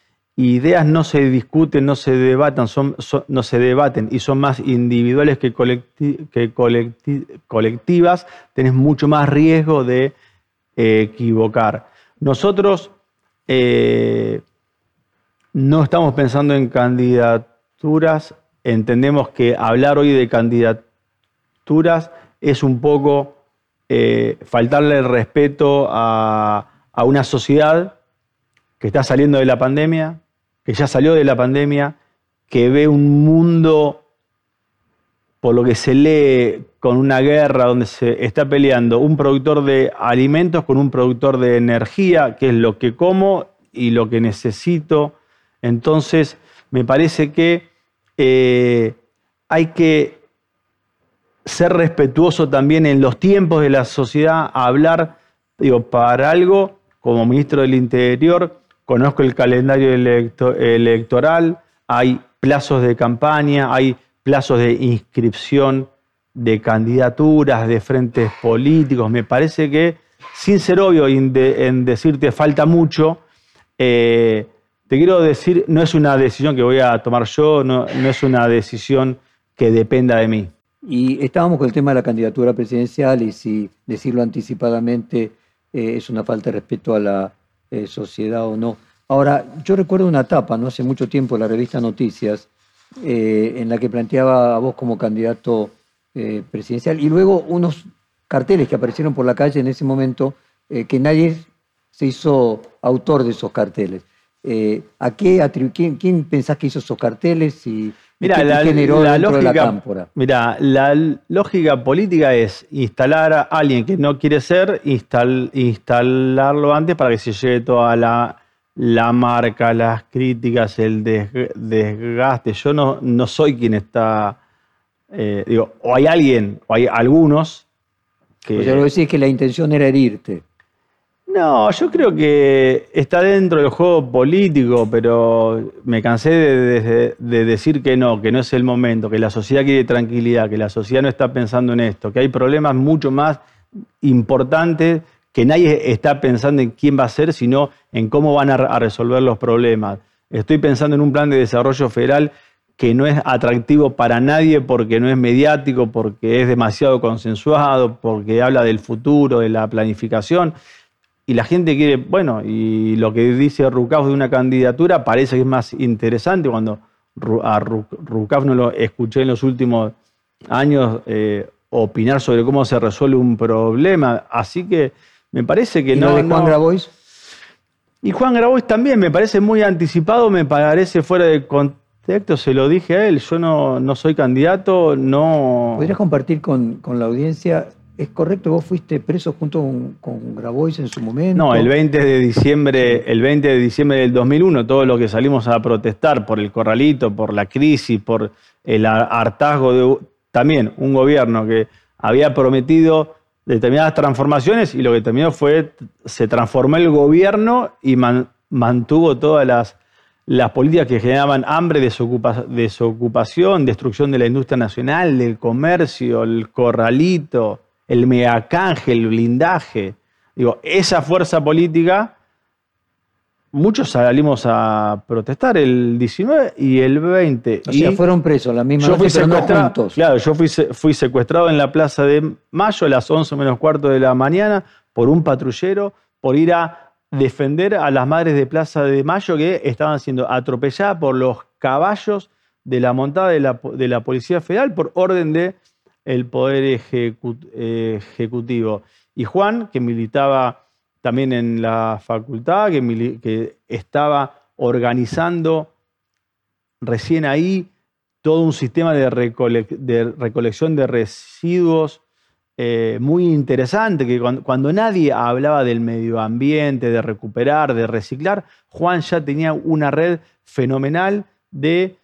ideas no se discuten, no se debatan, son, son- no se debaten y son más individuales que, colecti- que colecti- colectivas, tenés mucho más riesgo de eh, equivocar. Nosotros eh, no estamos pensando en candidaturas, entendemos que hablar hoy de candidaturas es un poco eh, faltarle el respeto a una sociedad que está saliendo de la pandemia, que ya salió de la pandemia, que ve un mundo, por lo que se lee, con una guerra donde se está peleando un productor de alimentos con un productor de energía, que es lo que como y lo que necesito. Entonces, me parece que eh, hay que ser respetuoso también en los tiempos de la sociedad, hablar digo, para algo, como ministro del Interior, conozco el calendario electoral, hay plazos de campaña, hay plazos de inscripción de candidaturas, de frentes políticos. Me parece que, sin ser obvio en, decirte falta mucho, eh, te quiero decir, no es una decisión que voy a tomar yo, no, es una decisión que dependa de mí. Y estábamos con el tema de la candidatura presidencial y si decirlo anticipadamente eh, es una falta de respeto a la eh, sociedad o no. Ahora, yo recuerdo una etapa, no hace mucho tiempo, la revista Noticias, eh, en la que planteaba a vos como candidato presidencial y luego unos carteles que aparecieron por la calle en ese momento que nadie se hizo autor de esos carteles. ¿A qué quién, quién, pensás que hizo esos carteles Mira, la, lógica, Mira, la lógica política es instalar a alguien que no quiere ser, instalarlo antes para que se lleve toda la, marca, las críticas, el desgaste. Yo no, no soy quien está. Eh, digo, o hay alguien, o hay algunos que. Pues ya lo decís que la intención era herirte. No, yo creo que está dentro del juego político, pero me cansé de, decir que no, que no es el momento, que la sociedad quiere tranquilidad, que la sociedad no está pensando en esto, que hay problemas mucho más importantes, que nadie está pensando en quién va a ser, sino en cómo van a, resolver los problemas. Estoy pensando en un plan de desarrollo federal que no es atractivo para nadie porque no es mediático, porque es demasiado consensuado, porque habla del futuro, de la planificación y la gente quiere, bueno, y lo que dice Rucaf de una candidatura parece que es más interesante cuando a no lo escuché en los últimos años eh, opinar sobre cómo se resuelve un problema. Así que me parece que ¿Y no. de Juan Grabois? Y Juan Grabois también me parece muy anticipado, me parece fuera de contexto, se lo dije a él, yo no, no soy candidato, no. ¿Podrías compartir con, con la audiencia ¿Es correcto? ¿Vos fuiste preso junto con, Grabois en su momento? No, el 20 de diciembre, el 20 de diciembre del 2001, todos los que salimos a protestar por el corralito, por la crisis, por el hartazgo de también un gobierno que había prometido determinadas transformaciones y lo que terminó fue, se transformó el gobierno y mantuvo todas las, las políticas que generaban hambre, desocupación, destrucción de la industria nacional, del comercio, el corralito el megacanje, el blindaje. Digo, esa fuerza política, muchos salimos a protestar el 19 y el 20. O sea, fueron presos la misma yo fui secuestrado, Claro, yo fui, fui secuestrado en la Plaza de Mayo a las 11 menos cuarto de la mañana por un patrullero por ir a defender a las madres de Plaza de Mayo que estaban siendo atropelladas por los caballos de la montada de la, de la Policía Federal por orden de el poder ejecutivo. Y Juan, que militaba también en la facultad, que, estaba organizando recién ahí todo un sistema de, recolección de residuos eh, muy interesante, que cuando, nadie hablaba del medio ambiente, de recuperar, de reciclar, Juan ya tenía una red fenomenal de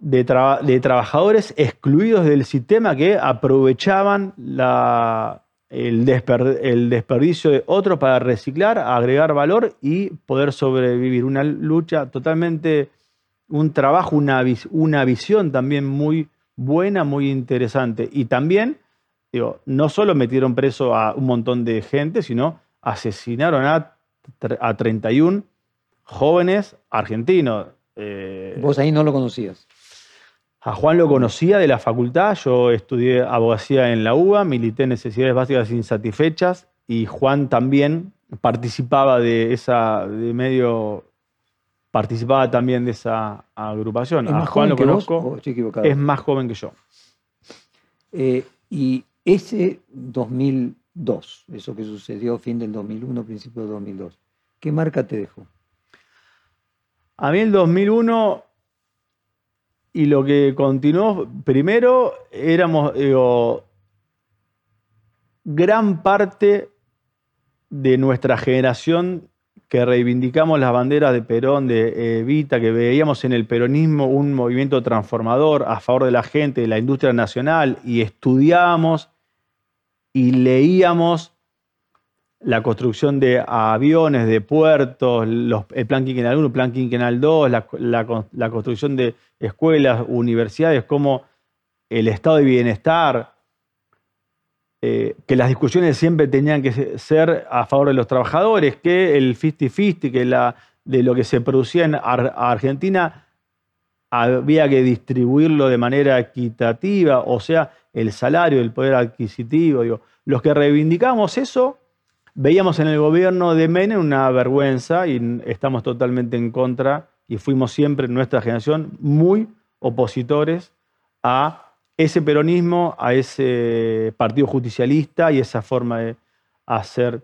de, trabajadores excluidos del sistema que aprovechaban el, desperdicio de otros para reciclar, agregar valor y poder sobrevivir. Una lucha totalmente, un trabajo, una, una visión también muy buena, muy interesante. Y también, digo, no solo metieron preso a un montón de gente, sino asesinaron a, a 31 jóvenes argentinos. Eh, ¿Vos ahí no lo conocías? A Juan lo conocía de la facultad, yo estudié abogacía en la UBA, milité en necesidades básicas insatisfechas y Juan también participaba de esa, de medio, participaba también de esa agrupación. ¿Es a Juan lo conozco, es más joven que yo. Eh, y ese 2002, eso que sucedió fin del 2001, principio del 2002, ¿qué marca te dejó? A mí el 2001 y lo que continuó, primero, éramos, digo, gran parte de nuestra generación que reivindicamos las banderas de Perón, de Evita, que veíamos en el peronismo un movimiento transformador a favor de la gente, de la industria nacional, y estudiábamos y leíamos la construcción de aviones, de puertos, el plan quinquenal 1, plan quinquenal 2, la, construcción de escuelas, universidades, como el estado de bienestar, eh, que las discusiones siempre tenían que ser a favor de los trabajadores, que el 50-50, que la, de lo que se producía en Argentina había que distribuirlo de manera equitativa, o sea, el salario, el poder adquisitivo. Los que reivindicamos eso, veíamos en el gobierno de Menem una vergüenza y estamos totalmente en contra y fuimos siempre en nuestra generación muy opositores a ese peronismo, a ese partido justicialista y esa forma de hacer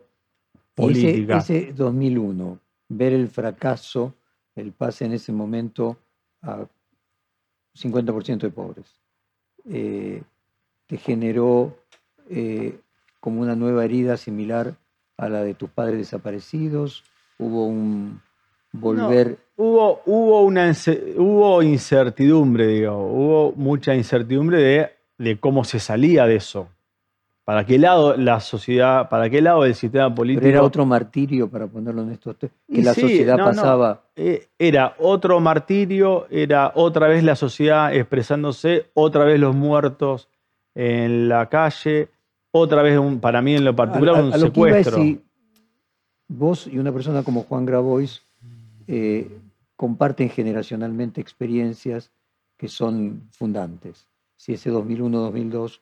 política. Ese, ese 2001, ver el fracaso, el pase en ese momento a 50% de pobres, eh, te generó eh, como una nueva herida similar a la de tus padres desaparecidos, hubo un volver... hubo, hubo, una, hubo incertidumbre, digo, hubo mucha incertidumbre de, de cómo se salía de eso. ¿Para qué lado la sociedad, para qué lado el sistema político? Pero era otro martirio, para ponerlo en estos que la sociedad pasaba. Eh, era otro martirio, era otra vez la sociedad expresándose, otra vez los muertos en la calle, otra vez, para mí en lo particular, un secuestro. vos y una persona como Juan Grabois eh, comparten generacionalmente experiencias que son fundantes. Si ese 2001-2002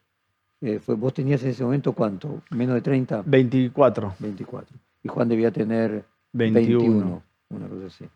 eh, fue, ¿Vos tenías en ese momento cuánto? ¿Menos de 30? 24. 24. Y Juan debía tener 21. una cosa así.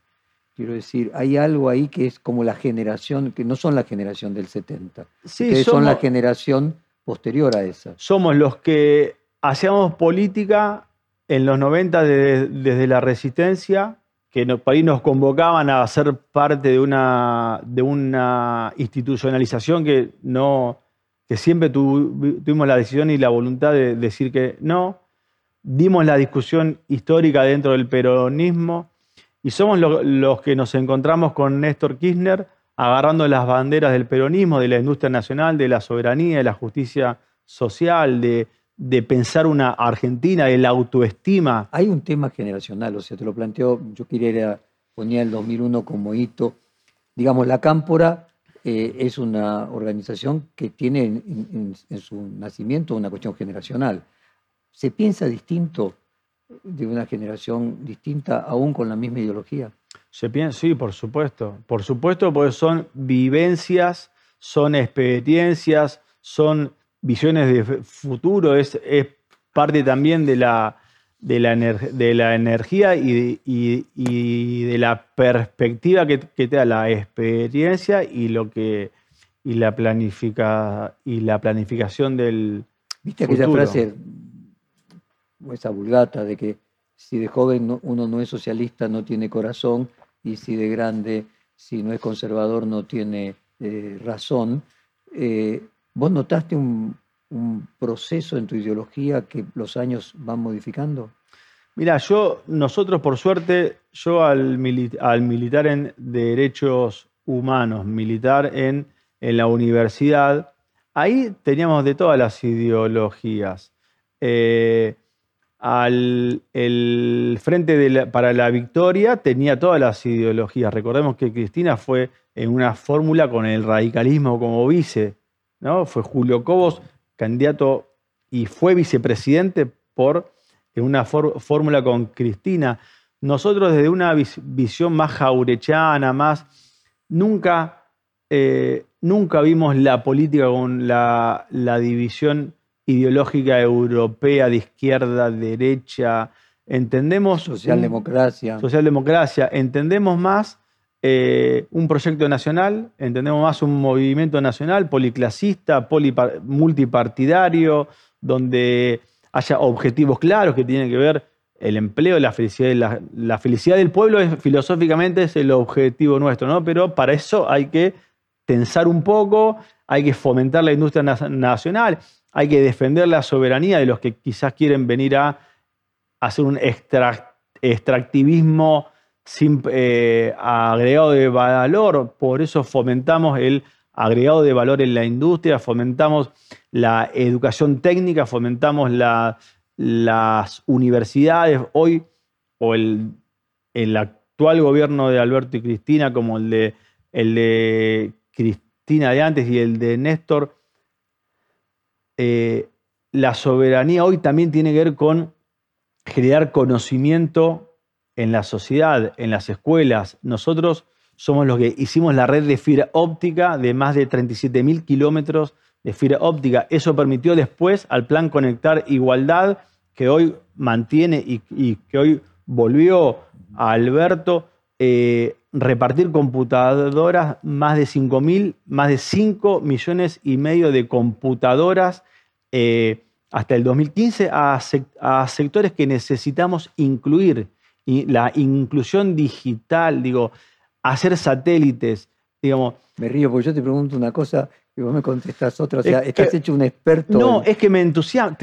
Quiero decir, hay algo ahí que es como la generación, que no son la generación del 70. Sí, son la generación posterior a esa. Somos los que hacíamos política en los 90 desde la resistencia, que nos, ahí nos convocaban a ser parte de una, de una institucionalización que no, que siempre tuvimos la decisión y la voluntad de decir que no. Dimos la discusión histórica dentro del peronismo y somos los que nos encontramos con Néstor Kirchner agarrando las banderas del peronismo, de la industria nacional, de la soberanía, de la justicia social, de, pensar una Argentina, de la autoestima. Hay un tema generacional, o sea, te lo planteo, yo quería poner el 2001 como hito. Digamos, la cámpora eh, es una organización que tiene en, su nacimiento una cuestión generacional. ¿Se piensa distinto de una generación distinta aún con la misma ideología? Se piensa, sí, por supuesto. Por supuesto, porque son vivencias, son experiencias, son visiones de futuro, es, es parte también de la, de la, de la energía y, y, de la perspectiva que, te da la experiencia y lo que y la planifica y la planificación del viste aquella frase esa vulgata de que si de joven uno no es socialista no tiene corazón y si de grande si no es conservador no tiene eh, razón eh, vos notaste un, un proceso en tu ideología que los años van modificando? Mira, yo, nosotros por suerte, yo al, militar en derechos humanos, militar en, en, la universidad, ahí teníamos de todas las ideologías. Eh, al, el Frente para la Victoria tenía todas las ideologías. Recordemos que Cristina fue en una fórmula con el radicalismo como vice, ¿no? Fue Julio Cobos candidato y fue vicepresidente por en una fórmula con Cristina. Nosotros desde una visión más jaurechana, más, nunca, eh, nunca vimos la política con la, división ideológica europea de izquierda, derecha. Entendemos... Socialdemocracia. socialdemocracia. Entendemos más eh, un proyecto nacional, entendemos más un movimiento nacional policlasista, multipartidario, donde haya objetivos claros que tienen que ver el empleo, la felicidad, la, felicidad del pueblo es, filosóficamente es el objetivo nuestro, ¿no? Pero para eso hay que tensar un poco, hay que fomentar la industria nacional, hay que defender la soberanía de los que quizás quieren venir a hacer un extractivismo eh, agregado de valor, por eso fomentamos el agregado de valor en la industria, fomentamos la educación técnica, fomentamos la, las universidades. Hoy, o el, el actual gobierno de Alberto y Cristina, como el de, el de Cristina de antes y el de Néstor, eh, la soberanía hoy también tiene que ver con generar conocimiento en la sociedad, en las escuelas. Nosotros somos los que hicimos la red de fibra óptica de más de 37.000 kilómetros de fibra óptica. Eso permitió después al plan Conectar Igualdad, que hoy mantiene y, que hoy volvió a Alberto, eh, repartir computadoras, más de 5.000, más de 5 millones y medio de computadoras eh, hasta el 2015 a, sectores que necesitamos incluir. Y la inclusión digital, digo, hacer satélites, digamos. Me río porque yo te pregunto una cosa y vos me contestás otra. O sea, estás hecho un experto. No, es que me entusiasma,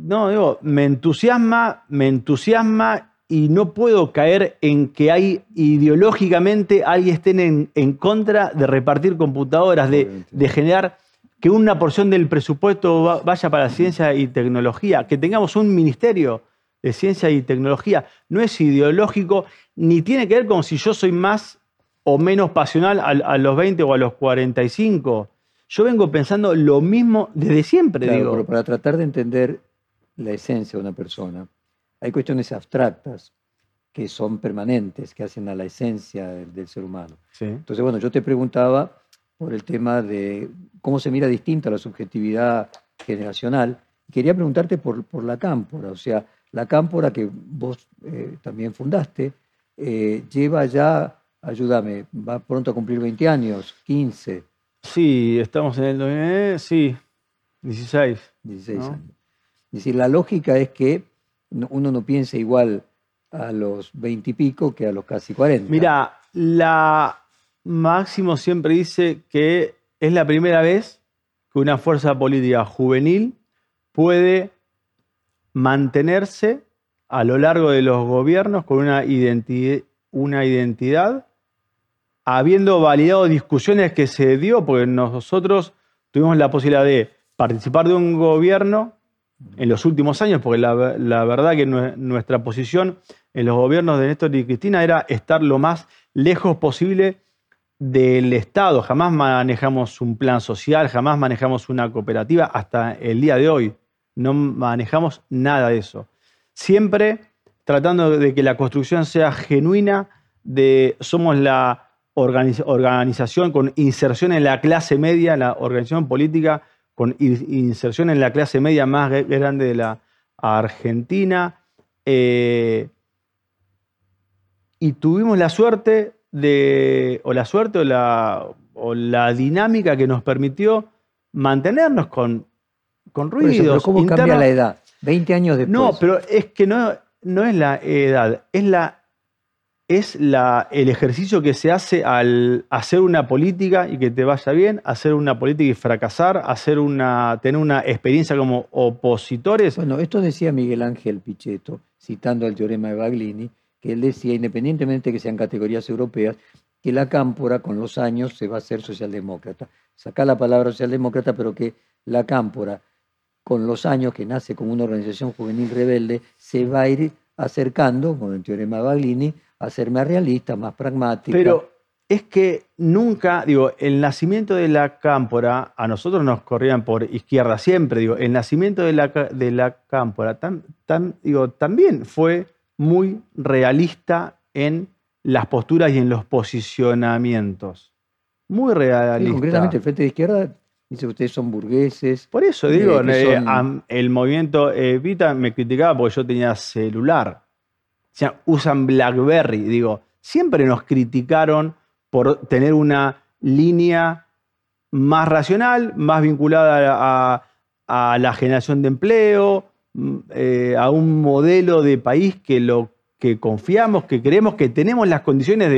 no, digo, me entusiasma, me entusiasma y no puedo caer en que hay ideológicamente alguien esté en, contra de repartir computadoras, de, de generar que una porción del presupuesto vaya para ciencia y tecnología, que tengamos un ministerio de ciencia y tecnología. No es ideológico, ni tiene que ver con si yo soy más o menos pasional a, los 20 o a los 45. Yo vengo pensando lo mismo desde siempre. digo. Pero para tratar de entender la esencia de una persona, hay cuestiones abstractas que son permanentes, que hacen a la esencia del, ser humano. Entonces, bueno, yo te preguntaba por el tema de cómo se mira distinta la subjetividad generacional. Quería preguntarte por, por la cámpora, o sea, la cámpora que vos eh, también fundaste, eh, lleva ya, ayúdame, va pronto a cumplir 20 años, 15. Sí, estamos en el eh, sí, 16. 16 años. Es decir, la lógica es que uno no piensa igual a los 20 y pico que a los casi 40. Mira, la Máximo siempre dice que es la primera vez que una fuerza política juvenil puede mantenerse a lo largo de los gobiernos con una, una identidad, habiendo validado discusiones que se dio, porque nosotros tuvimos la posibilidad de participar de un gobierno en los últimos años, porque la, verdad que nuestra posición en los gobiernos de Néstor y Cristina era estar lo más lejos posible del Estado. Jamás manejamos un plan social, jamás manejamos una cooperativa hasta el día de hoy. No manejamos nada de eso. Siempre tratando de que la construcción sea genuina, de somos la organización con inserción en la clase media, la organización política con inserción en la clase media más grande de la Argentina. Eh, y tuvimos la suerte de, o la suerte o la, o la dinámica que nos permitió mantenernos con, con ruidos. ¿Cómo cambia la edad? 20 años después. No, pero es que no, no es la edad, es la es el ejercicio que se hace al hacer una política y que te vaya bien, hacer una política y fracasar, hacer una, tener una experiencia como opositores. Bueno, esto decía Miguel Ángel Pichetto, citando el teorema de Baglini, que él decía, independientemente que sean categorías europeas, que la cámpora con los años se va a hacer socialdemócrata. Saca la palabra socialdemócrata, pero que la cámpora con los años, que nace como una organización juvenil rebelde, se va a ir acercando, con el teorema de Baglini, a ser más realista, más pragmática. Pero es que nunca, digo, el nacimiento de la cámpora, a nosotros nos corrían por izquierda siempre, digo, el nacimiento de la, de la cámpora digo, también fue muy realista en las posturas y en los posicionamientos. Muy realista. concretamente, el Frente de Izquierda dice que ustedes son burgueses. Por eso digo, eh, el movimiento Evita me criticaba porque yo tenía celular. O sea, usan BlackBerry. Digo, siempre nos criticaron por tener una línea más racional, más vinculada a la generación de empleo, eh, a un modelo de país que lo que confiamos, que creemos que tenemos las condiciones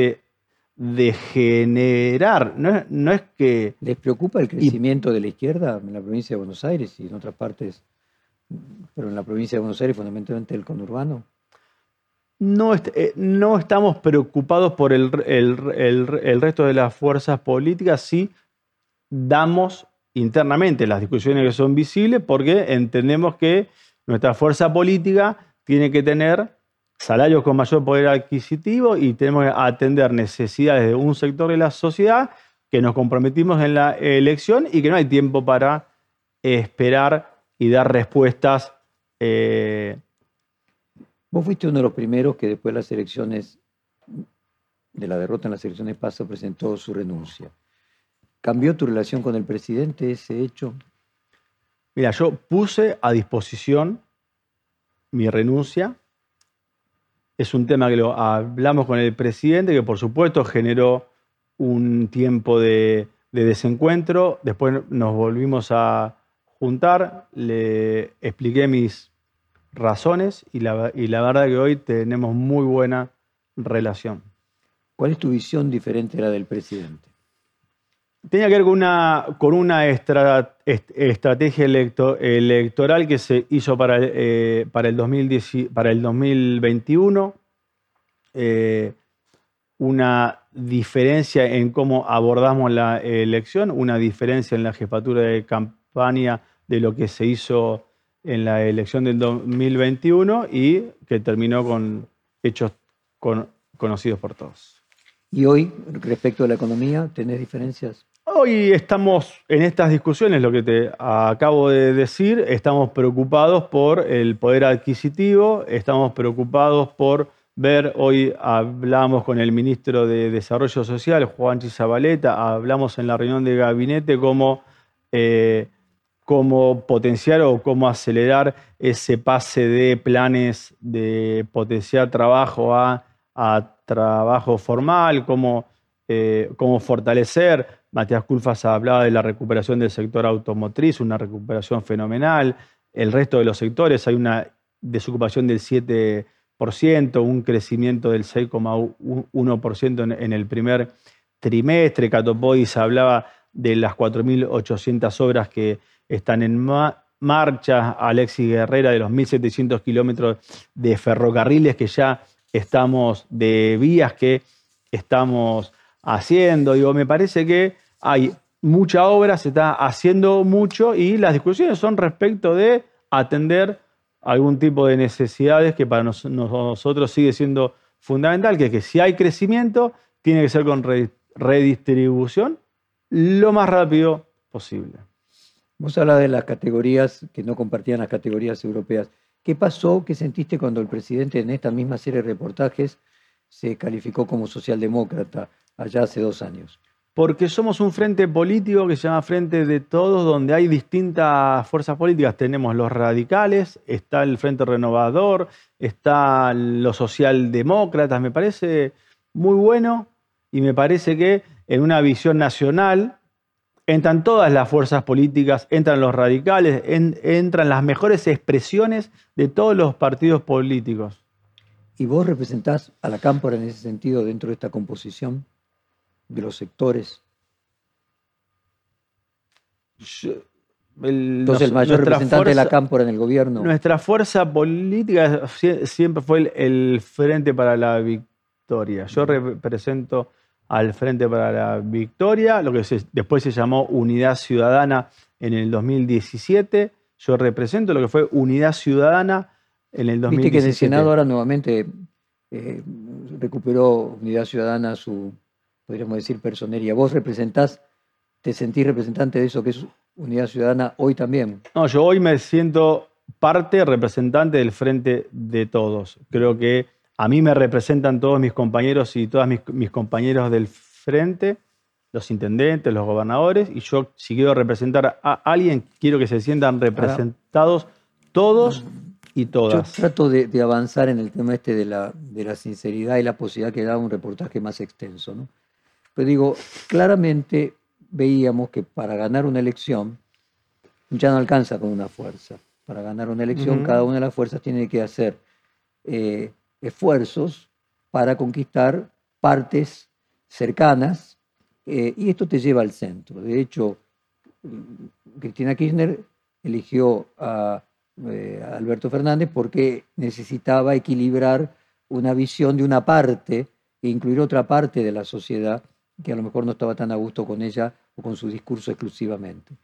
de, generar. No, es que. ¿Les preocupa el crecimiento de la izquierda en la provincia de Buenos Aires y en otras partes, pero en la provincia de Buenos Aires, fundamentalmente el conurbano? No, eh, no estamos preocupados por el, el, resto de las fuerzas políticas, sí damos internamente las discusiones que son visibles porque entendemos que nuestra fuerza política tiene que tener salarios con mayor poder adquisitivo y tenemos que atender necesidades de un sector de la sociedad que nos comprometimos en la elección y que no hay tiempo para esperar y dar respuestas. Eh, Vos fuiste uno de los primeros que después de las elecciones, de la derrota en las elecciones pasadas, presentó su renuncia. ¿Cambió tu relación con el presidente ese hecho? Mira, yo puse a disposición mi renuncia. Es un tema que lo hablamos con el presidente, que por supuesto generó un tiempo de, desencuentro. Después nos volvimos a juntar, le expliqué mis razones y la, y la verdad que hoy tenemos muy buena relación. ¿Cuál es tu visión diferente a la del presidente? Tenía que ver con una, con una estrategia electoral que se hizo para, eh, para, el, 2010, para el 2021, eh, una diferencia en cómo abordamos la elección, una diferencia en la jefatura de campaña de lo que se hizo en la elección del 2021 y que terminó con hechos conocidos por todos. ¿Y hoy, respecto a la economía, tenés diferencias? Hoy estamos en estas discusiones, lo que te acabo de decir, estamos preocupados por el poder adquisitivo, estamos preocupados por ver, hoy hablamos con el ministro de Desarrollo Social, Juan Chizabaleta, hablamos en la reunión de gabinete cómo, eh, cómo potenciar o cómo acelerar ese pase de planes de potenciar trabajo a, trabajo formal, cómo, eh, cómo fortalecer Matías Culfas hablaba de la recuperación del sector automotriz, una recuperación fenomenal. El resto de los sectores hay una desocupación del 7%, un crecimiento del 6,1% en el primer trimestre. Catopodis hablaba de las 4.800 obras que están en marcha. Alexis Guerrera de los 1.700 kilómetros de ferrocarriles que ya estamos, de vías que estamos haciendo. Digo, me parece que hay mucha obra, se está haciendo mucho y las discusiones son respecto de atender algún tipo de necesidades que para nosotros sigue siendo fundamental, que, que si hay crecimiento, tiene que ser con redistribución lo más rápido posible. Vos hablas de las categorías que no compartían las categorías europeas. ¿Qué pasó? ¿Qué sentiste cuando el presidente en esta misma serie de reportajes se calificó como socialdemócrata? allá hace dos años? Porque somos un frente político que se llama Frente de Todos, donde hay distintas fuerzas políticas. Tenemos los radicales, está el Frente Renovador, está los socialdemócratas. Me parece muy bueno y me parece que en una visión nacional entran todas las fuerzas políticas, entran los radicales, entran las mejores expresiones de todos los partidos políticos. ¿Y vos representás a la Cámpora en ese sentido dentro de esta composición? de los sectores. Entonces, el mayor representante de la Cámpora en el gobierno. Nuestra fuerza política siempre fue el, Frente para la Victoria. Yo represento al Frente para la Victoria, lo que después se llamó Unidad Ciudadana en el 2017. Yo represento lo que fue Unidad Ciudadana en el 2017. Viste que en el Senado ahora nuevamente eh, recuperó Unidad Ciudadana su, podríamos decir, personería. ¿Vos representás, te sentís representante de eso que es Unidad Ciudadana hoy también? No, yo hoy me siento parte, representante del Frente de Todos. Creo que a mí me representan todos mis compañeros y todas mis, compañeros del Frente, los intendentes, los gobernadores, y yo si quiero representar a alguien, quiero que se sientan representados todos y todas. Yo trato de, de, avanzar en el tema este de la, de la sinceridad y la posibilidad que da un reportaje más extenso. ¿no? Pero digo, claramente veíamos que para ganar una elección ya no alcanza con una fuerza. Para ganar una elección, cada una de las fuerzas tiene que hacer eh, esfuerzos para conquistar partes cercanas eh, y esto te lleva al centro. De hecho, Cristina Kirchner eligió a, eh, a Alberto Fernández porque necesitaba equilibrar una visión de una parte e incluir otra parte de la sociedad que a lo mejor no estaba tan a gusto con ella o con su discurso exclusivamente.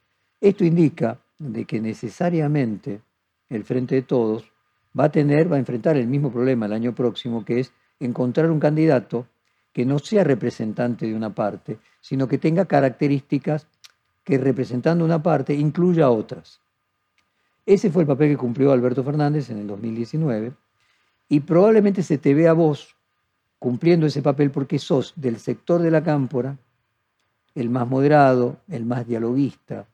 Esto indica de que necesariamente el Frente de Todos, va a tener, va a enfrentar el mismo problema el año próximo, que es encontrar un candidato que no sea representante de una parte, sino que tenga características que representando una parte incluya otras. Ese fue el papel que cumplió Alberto Fernández en el 2019 y probablemente se te ve a vos cumpliendo ese papel porque sos del sector de la cámpora el más moderado, el más dialoguista,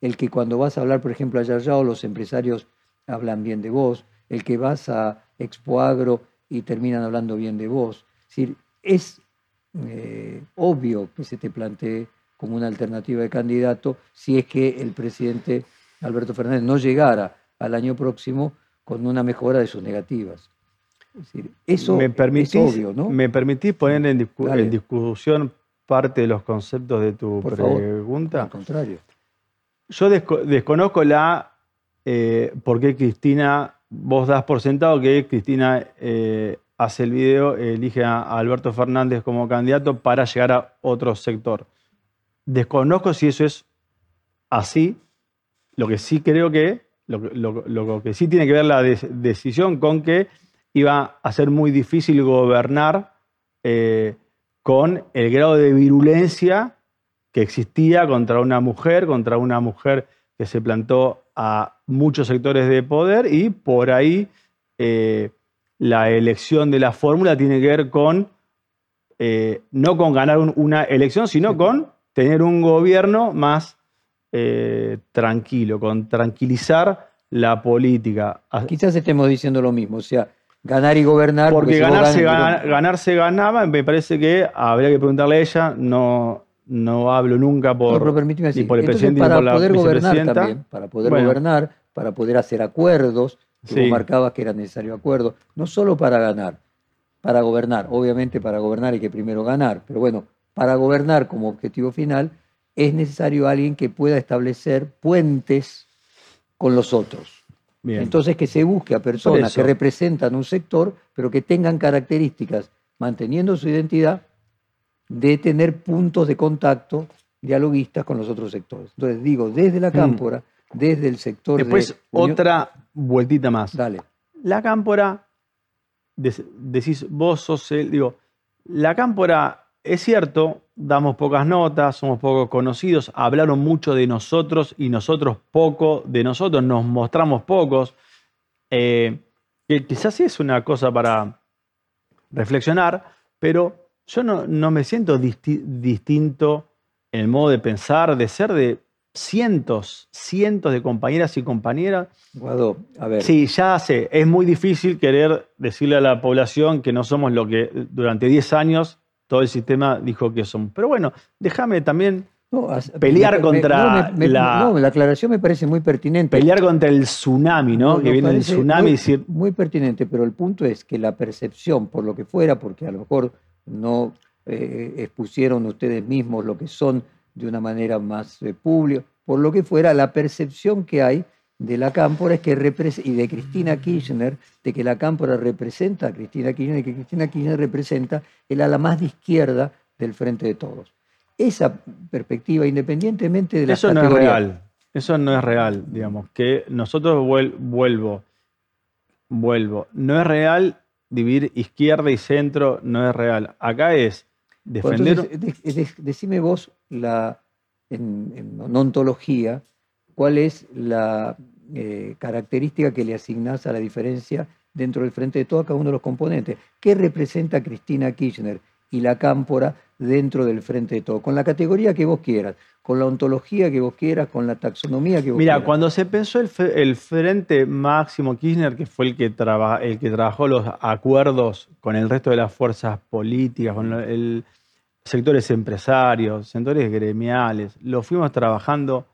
el que cuando vas a hablar, por ejemplo, a Yayao, los empresarios hablan bien de vos, el que vas a Expo Agro y terminan hablando bien de vos. Es decir, es eh, obvio que se te plantee como una alternativa de candidato si es que el presidente Alberto Fernández no llegara al año próximo con una mejora de sus negativas. Es decir, eso ¿Me permitís, es obvio, ¿no? ¿Me permitís poner en, discusión parte de los conceptos de tu pregunta? al contrario. Yo desconozco la eh, por qué Cristina, vos das por sentado que Cristina eh, hace el video, elige a Alberto Fernández como candidato para llegar a otro sector. Desconozco si eso es así. Lo que sí creo que, lo, que sí tiene que ver la decisión con que iba a ser muy difícil gobernar eh, con el grado de virulencia que existía contra una mujer, contra una mujer que se plantó a muchos sectores de poder y por ahí eh, la elección de la fórmula tiene que ver con, eh, no con ganar una elección, sino con tener un gobierno más eh, tranquilo, con tranquilizar la política. Quizás estemos diciendo lo mismo, o sea, ganar y gobernar. Porque, ganar, se ganaba, me parece que habría que preguntarle a ella, no, no hablo nunca por, no, decir, por el presidente para poder gobernar también, para poder gobernar, para poder hacer acuerdos, que marcabas que era necesario acuerdos, no solo para ganar, para gobernar, obviamente para gobernar hay que primero ganar, pero bueno, para gobernar como objetivo final, es necesario alguien que pueda establecer puentes con los otros. Entonces que se busque a personas que representan un sector, pero que tengan características, manteniendo su identidad, de tener puntos de contacto dialoguistas con los otros sectores. Entonces digo, desde la mm. cámpora, desde el sector... Después otra vueltita más. Dale. La cámpora, decís, vos sos el... Digo, la cámpora es cierto, damos pocas notas, somos poco conocidos, hablaron mucho de nosotros y nosotros poco de nosotros, nos mostramos pocos. Eh, que quizás es una cosa para reflexionar, pero yo no, me siento distinto en el modo de pensar, de ser de cientos, cientos de compañeras y compañeras. Guado, a ver. Sí, ya sé, es muy difícil querer decirle a la población que no somos lo que durante 10 años todo el sistema dijo que son. Pero bueno, déjame también pelear contra la. No, la aclaración me parece muy pertinente. Pelear contra el tsunami, ¿no? que viene el tsunami. Muy, muy pertinente, pero el punto es que la percepción, por lo que fuera, porque a lo mejor no eh, expusieron ustedes mismos lo que son de una manera más eh, pública, por lo que fuera, la percepción que hay de la Cámpora es que y de Cristina Kirchner, de que la Cámpora representa a Cristina Kirchner y que Cristina Kirchner representa el ala más de izquierda del Frente de Todos. Esa perspectiva, independientemente de la Eso no es real. Eso no es real, digamos. Que nosotros vuelvo, vuelvo. No es real dividir izquierda y centro, no es real. Acá es defender. decime vos la, en ontología cuál es la eh, característica que le asignás a la diferencia dentro del frente de todo cada uno de los componentes. ¿Qué representa Cristina Kirchner y la cámpora dentro del frente de todo? Con la categoría que vos quieras, con la ontología que vos quieras, con la taxonomía que vos quieras. Mira, cuando se pensó el, frente Máximo Kirchner, que fue el que, el que trabajó los acuerdos con el resto de las fuerzas políticas, con el sectores empresarios, sectores gremiales, lo fuimos trabajando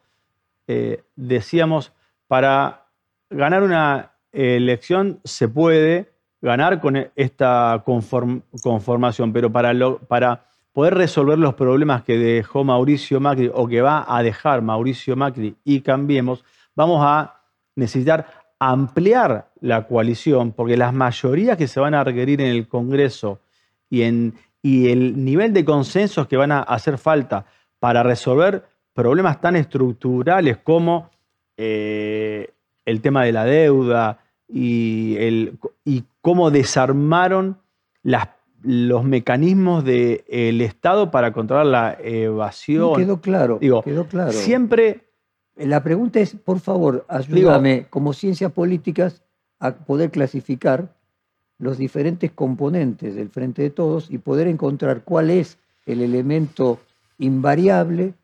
eh, decíamos, para ganar una elección se puede ganar con esta conformación, pero para, para poder resolver los problemas que dejó Mauricio Macri o que va a dejar Mauricio Macri y cambiemos, vamos a necesitar ampliar la coalición, porque las mayorías que se van a requerir en el Congreso y, en, y el nivel de consensos que van a hacer falta para resolver problemas tan estructurales como eh, el tema de la deuda y, el, y cómo desarmaron las, los mecanismos del Estado para controlar la evasión. Quedó claro, Digo, quedó claro. Siempre La pregunta es, por favor, ayúdame como ciencias políticas a poder clasificar los diferentes componentes del Frente de Todos y poder encontrar cuál es el elemento invariable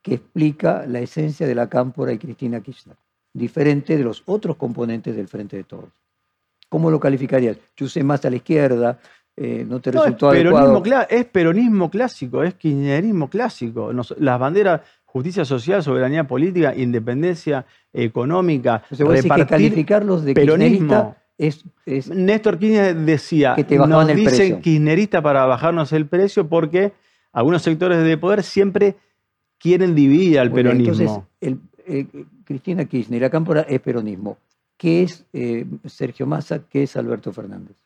que explica la esencia de la Cámpora y Cristina Kirchner, diferente de los otros componentes del Frente de Todos. ¿Cómo lo calificarías? Yo sé más a la izquierda, eh, no te No, es, resultó peronismo, adecuado. es peronismo clásico, es kirchnerismo clásico. Nos- las banderas, justicia social, soberanía política, independencia económica, O sea, decís que repartir calificarlos de peronismo. es, es Néstor Kirchner decía, Que te nos el dicen precio". kirchnerista para bajarnos el precio porque algunos sectores de poder siempre quieren dividir al peronismo. Entonces, el- eh, Cristina Kirchner y la Cámpora es peronismo. ¿Qué es eh, Sergio Massa? ¿Qué es Alberto Fernández?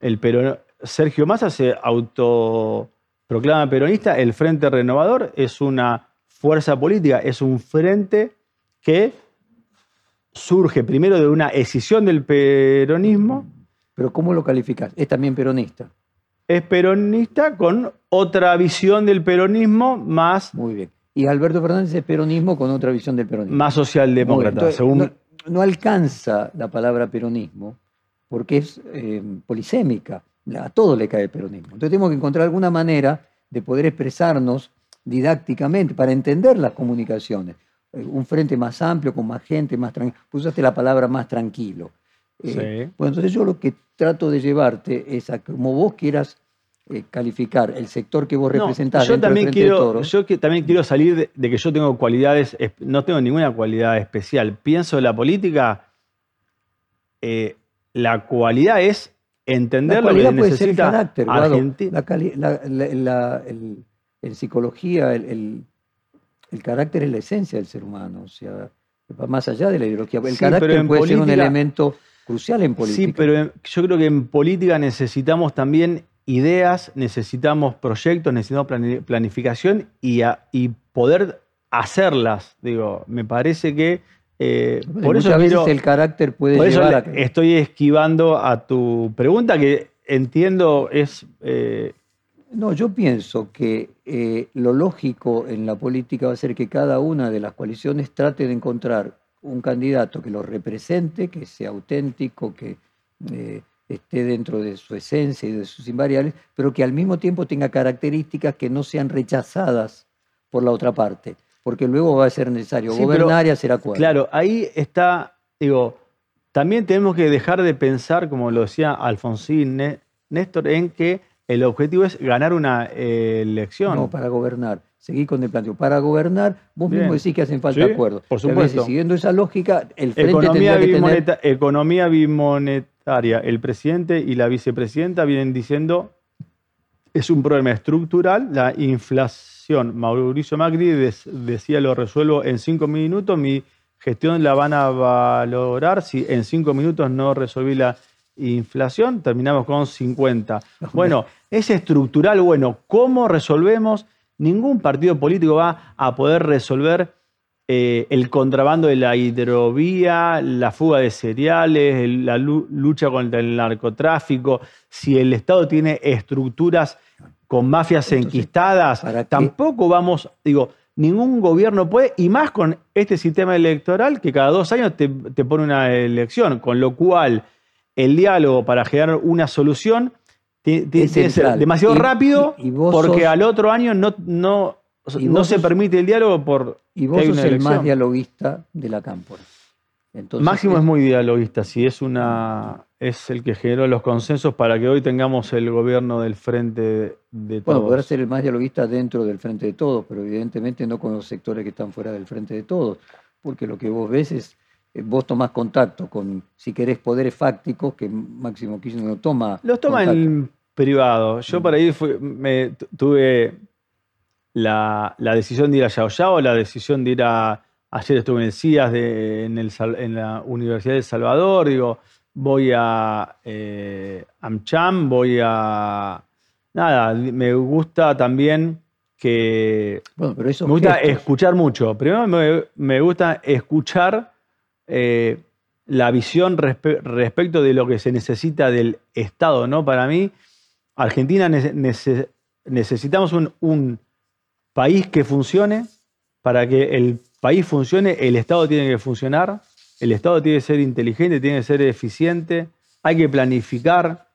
El peron- Sergio Massa se autoproclama peronista, el Frente Renovador es una fuerza política, es un frente que surge primero de una escisión del peronismo, Pero ¿cómo lo calificas? Es también peronista. es peronista con otra visión del peronismo más, Muy bien. Y Alberto Fernández es peronismo con otra visión del peronismo. más socialdemócrata. Entonces, según, no, no alcanza la palabra peronismo porque es eh, polisémica. A todo le cae el peronismo. Entonces tenemos que encontrar alguna manera de poder expresarnos didácticamente para entender las comunicaciones. Eh, Un frente más amplio, con más gente, más tranquilo. Usaste la palabra más tranquilo. Eh, Sí. Bueno, entonces yo lo que trato de llevarte es a que como vos quieras eh, calificar el sector que vos No, representás yo también quiero, yo que- también quiero salir de, de que yo tengo cualidades, es- no tengo ninguna cualidad especial. Pienso en la política, eh, la cualidad es entender La lo que puede ser el necesita carácter. Argentina. La la- la- la- el- en psicología, el, el- el carácter es la esencia del ser humano, o sea, va más allá de la ideología. El Sí, carácter puede ser un elemento crucial en política. Sí, pero en- yo creo que en política necesitamos también ideas, necesitamos proyectos, necesitamos plani- planificación y, a- y poder hacerlas. Digo, me parece que eh, por Muchas eso veces quiero- el carácter puede Por eso llevar a le- que... estoy esquivando a tu pregunta, que entiendo es. eh, No, yo pienso que eh, lo lógico en la política va a ser que cada una de las coaliciones trate de encontrar un candidato que lo represente, que sea auténtico, que eh, esté dentro de su esencia y de sus invariables, pero que al mismo tiempo tenga características que no sean rechazadas por la otra parte, porque luego va a ser necesario Sí, pero, gobernar y hacer acuerdos. claro, ahí está. Digo, también tenemos que dejar de pensar, como lo decía Alfonsín Né- Néstor, en que el objetivo es ganar una eh, elección. No, para gobernar. Seguí con el planteo. Para gobernar, vos Bien. mismo decís que hacen falta Sí, acuerdos. por a veces, supuesto. siguiendo esa lógica, el frente Economía, tendría que tener... bimoneta- economía bimonetaria. El presidente y la vicepresidenta vienen diciendo es un problema estructural, la inflación. Mauricio Macri decía lo resuelvo en cinco minutos, mi gestión la van a valorar. Si en cinco minutos no resolví la inflación, terminamos con 50. <laughs> Bueno, es estructural, bueno, ¿cómo resolvemos? Ningún partido político va a poder resolver eh, el contrabando de la hidrovía, la fuga de cereales, el- la lu- lucha contra el narcotráfico, si el Estado tiene estructuras con mafias Entonces, enquistadas, tampoco vamos, digo, ningún gobierno puede, y más con este sistema electoral que cada dos años te, te pone una elección, con lo cual el diálogo para generar una solución tiene que ser demasiado Y- rápido y- y vos porque sos- al otro año no, no, no se sos- permite el diálogo por Y vos sos el más dialoguista de la cámpora. Entonces, Máximo es muy dialoguista, sí, es una es el que generó los consensos para que hoy tengamos el gobierno del frente de Bueno, todos. podrá ser el más dialoguista dentro del Frente de Todos, pero evidentemente no con los sectores que están fuera del Frente de Todos, porque lo que vos ves es, vos tomás contacto con, si querés, poderes fácticos que Máximo Kirchner no toma. Los toma contacto. en privado. Yo Mm. por ahí fui- me, tu- tuve la, la decisión de ir a Yao Yao, la decisión de ir a. Ayer estuve en el CIAS, de- en, el en la Universidad de El Salvador, digo, voy a eh, AmCham, voy a. Nada, me gusta también que Bueno, pero esos Me gusta gestos- escuchar mucho. Primero me, me gusta escuchar eh, la visión respecto de lo que se necesita del Estado, ¿no? Para mí, Argentina necesitamos un, país que funcione. Para que el país funcione, el Estado tiene que funcionar, el Estado tiene que ser inteligente, tiene que ser eficiente, hay que planificar,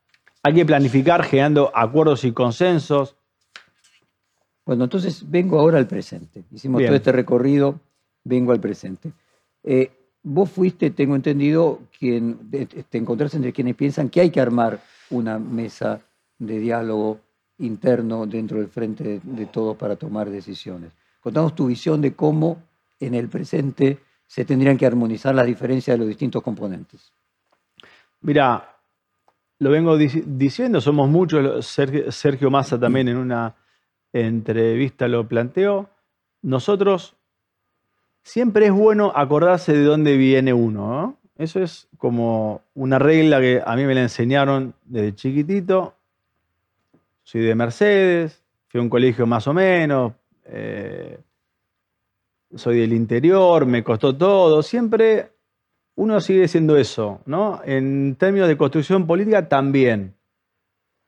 hay que planificar generando acuerdos y consensos. Bueno, entonces vengo ahora al presente. Hicimos todo este recorrido, vengo al presente. Eh, vos fuiste, tengo entendido, quien te encontraste entre quienes piensan que hay que armar una mesa de diálogo interno dentro del frente de, todos para tomar decisiones. Contamos tu visión de cómo en el presente se tendrían que armonizar las diferencias de los distintos componentes. Mira, lo vengo diciendo, somos muchos, Sergio Massa también en una entrevista lo planteó. Nosotros siempre es bueno acordarse de dónde viene uno. Eso es como una regla que a mí me la enseñaron desde chiquitito. Soy de Mercedes, fui a un colegio más o menos, eh, soy del interior, me costó todo. Siempre uno sigue siendo eso, ¿no? En términos de construcción política también.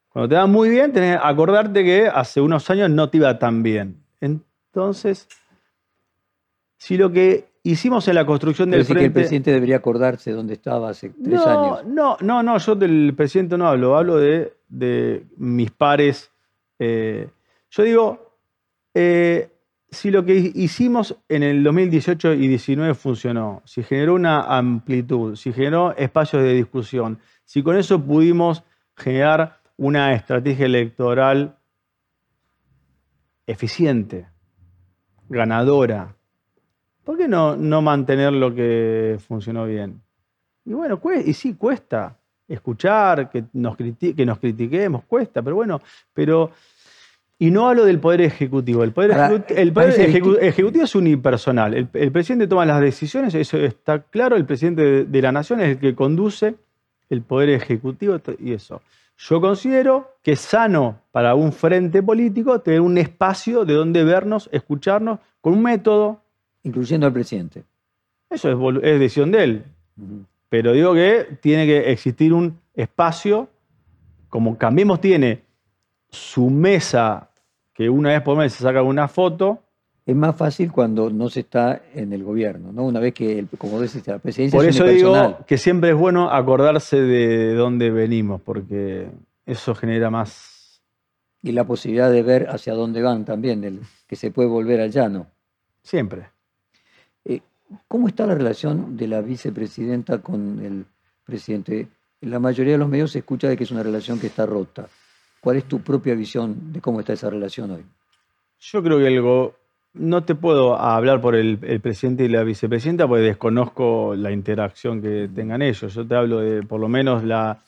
Cuando te va muy bien, tenés que acordarte que hace unos años no te iba tan bien. Entonces, si lo que hicimos en la construcción del frente... que el presidente debería acordarse dónde estaba hace tres años. No, no, no, yo del presidente no hablo, hablo de, mis pares. Eh, yo digo, eh, si lo que hicimos en el 2018 y 2019 funcionó, si generó una amplitud, si generó espacios de discusión, si con eso pudimos generar una estrategia electoral eficiente, ganadora, ¿por qué no, no mantener lo que funcionó bien? Y bueno, y sí, cuesta escuchar, que nos, que nos critiquemos, cuesta, pero bueno, pero... Y no hablo del Poder Ejecutivo. El Poder, ejecutivo, es unipersonal. El, el, presidente toma las decisiones, eso está claro. El presidente de, la nación es el que conduce el Poder Ejecutivo y eso. Yo considero que es sano para un frente político tener un espacio de donde vernos, escucharnos, con un método, incluyendo al presidente. Eso es, decisión de él. Pero digo que tiene que existir un espacio, como Cambiemos tiene su mesa, que una vez por mes se saca una foto. Es más fácil cuando no se está en el gobierno, ¿no? Una vez que, como decís, la presidencia Por eso digo que siempre es bueno acordarse de dónde venimos, porque eso genera más... Y la posibilidad de ver hacia dónde van también, que se puede volver al llano. Siempre. ¿Cómo está la relación de la vicepresidenta con el presidente? En la mayoría de los medios se escucha de que es una relación que está rota. ¿Cuál es tu propia visión de cómo está esa relación hoy? Yo creo que el no te puedo hablar por el, presidente y la vicepresidenta porque desconozco la interacción que tengan ellos. Yo te hablo de por lo menos la,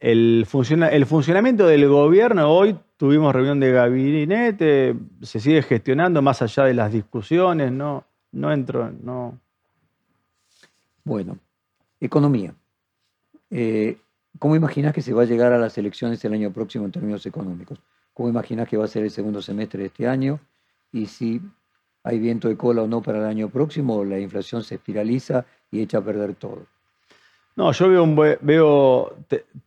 el, el funcionamiento del gobierno. Hoy tuvimos reunión de gabinete, se sigue gestionando más allá de las discusiones, no, no entro, no, bueno, economía. Eh, ¿Cómo imaginas que se va a llegar a las elecciones el año próximo en términos económicos? ¿Cómo imaginas que va a ser el segundo semestre de este año? Y si hay viento de cola o no para el año próximo, la inflación se espiraliza y echa a perder todo. No, yo veo, veo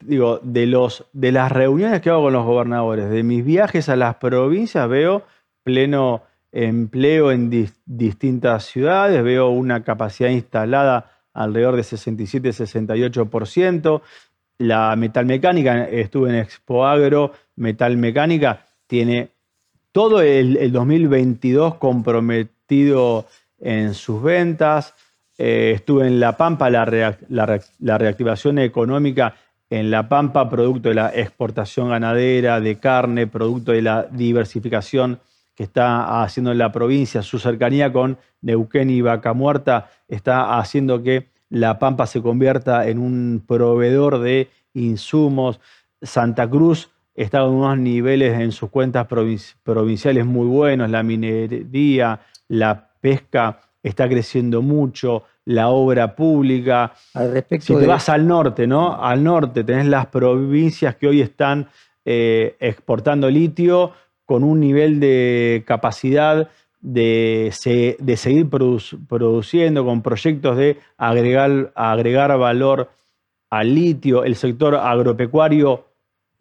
digo, de, los, de las reuniones que hago con los gobernadores, de mis viajes a las provincias, veo pleno empleo en distintas ciudades, veo una capacidad instalada alrededor de 67-68%. La metalmecánica, estuve en Expo Agro, metalmecánica tiene todo el, 2022 comprometido en sus ventas. Eh, estuve en La Pampa, la, reactivación económica en La Pampa, producto de la exportación ganadera, de carne, producto de la diversificación que está haciendo en la provincia, su cercanía con Neuquén y Vaca Muerta está haciendo que La Pampa se convierta en un proveedor de insumos. Santa Cruz está en unos niveles en sus cuentas provinciales muy buenos, la minería, la pesca está creciendo mucho, la obra pública. Al respecto si te vas al norte, ¿no? Al norte tenés las provincias que hoy están eh, exportando litio con un nivel de capacidad de, seguir produciendo con proyectos de agregar, agregar valor al litio, el sector agropecuario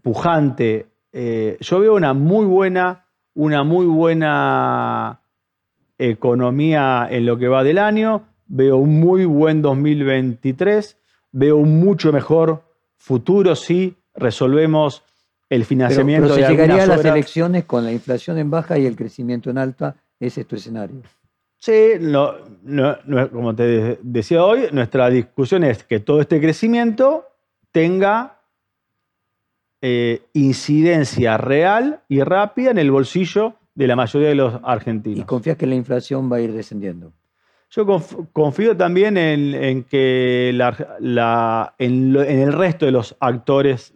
pujante. Eh, yo veo una muy buena, una muy buena economía en lo que va del año, veo un muy buen 2023, veo un mucho mejor futuro si resolvemos el financiamiento pero, pero se llegaría a las elecciones con la inflación en baja y el crecimiento en alta, ese es tu escenario. Sí, como te decía hoy, nuestra discusión es que todo este crecimiento tenga eh, incidencia real y rápida en el bolsillo de la mayoría de los argentinos. ¿Y confías que la inflación va a ir descendiendo? Yo confío también en, que en, el resto de los actores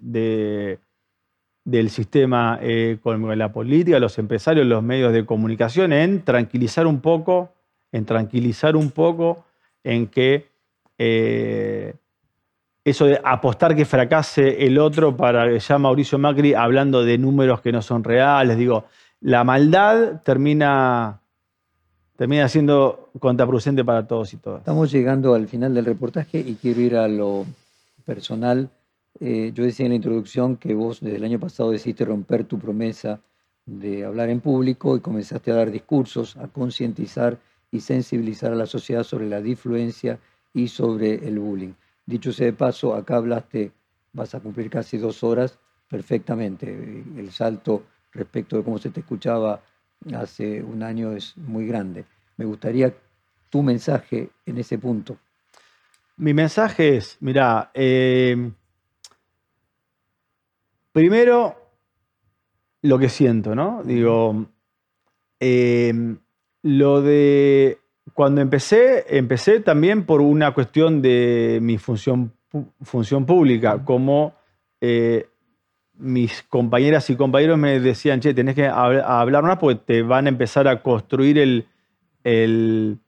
del sistema económico, la política, los empresarios, los medios de comunicación, en tranquilizar un poco, en tranquilizar un poco, en que eh, eso de apostar que fracase el otro para ya Mauricio Macri hablando de números que no son reales, digo, la maldad termina termina siendo contraproducente para todos y todas. Estamos llegando al final del reportaje y quiero ir a lo personal. Eh, yo decía en la introducción que vos desde el año pasado decidiste romper tu promesa de hablar en público y comenzaste a dar discursos, a concientizar y sensibilizar a la sociedad sobre la difluencia y sobre el bullying. Dicho sea de paso, acá hablaste, vas a cumplir casi dos horas perfectamente. El salto respecto de cómo se te escuchaba hace un año es muy grande. Me gustaría tu mensaje en ese punto. Mi mensaje es, mira, eh, primero lo que siento, ¿no? Digo, eh, lo de cuando empecé, empecé también por una cuestión de mi función, función pública, como eh, mis compañeras y compañeros me decían, che, tenés que hablar más porque te van a empezar a construir el,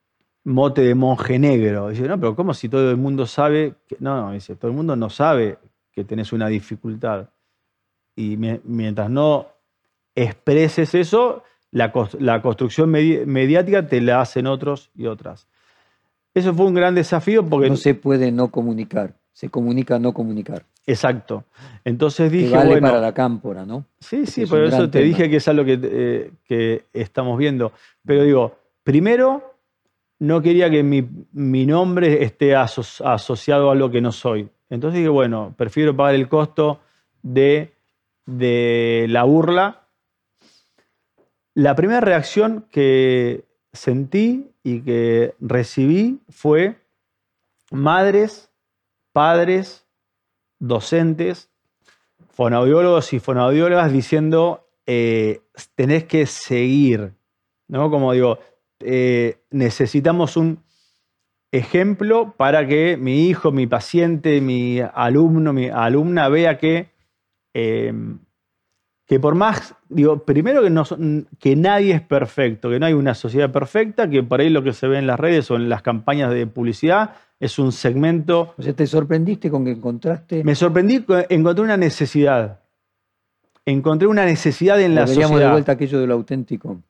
mote de monje negro. Dice, no, pero ¿cómo si todo el mundo sabe? Que... No, no, dice, todo el mundo no sabe que tenés una dificultad. Y mientras no expreses eso, la, construcción mediática te la hacen otros y otras. Eso fue un gran desafío porque... No se puede no comunicar, se comunica no comunicar. Exacto. Entonces dije. Que vale para la cámpora, ¿no? Sí, sí, por eso te dije que es algo eh, que, estamos viendo. Pero digo, primero, no quería que mi, nombre esté asociado a lo que no soy. Entonces dije, bueno, prefiero pagar el costo de, de la burla. La primera reacción que sentí y que recibí fue madres, padres, docentes, fonoaudiólogos y fonoaudiólogas diciendo, eh, tenés que seguir, ¿no? Como digo, eh, necesitamos un ejemplo para que mi hijo, mi paciente, mi alumno, mi alumna vea que, em, que por más, digo, primero que, no, que nadie es perfecto, que no hay una sociedad perfecta, que por ahí lo que se ve en las redes o en las campañas de publicidad es un segmento. O sea, ¿te sorprendiste con que encontraste? Me sorprendí, encontré una necesidad. Encontré una necesidad en la sociedad. de vuelta aquello de lo auténtico.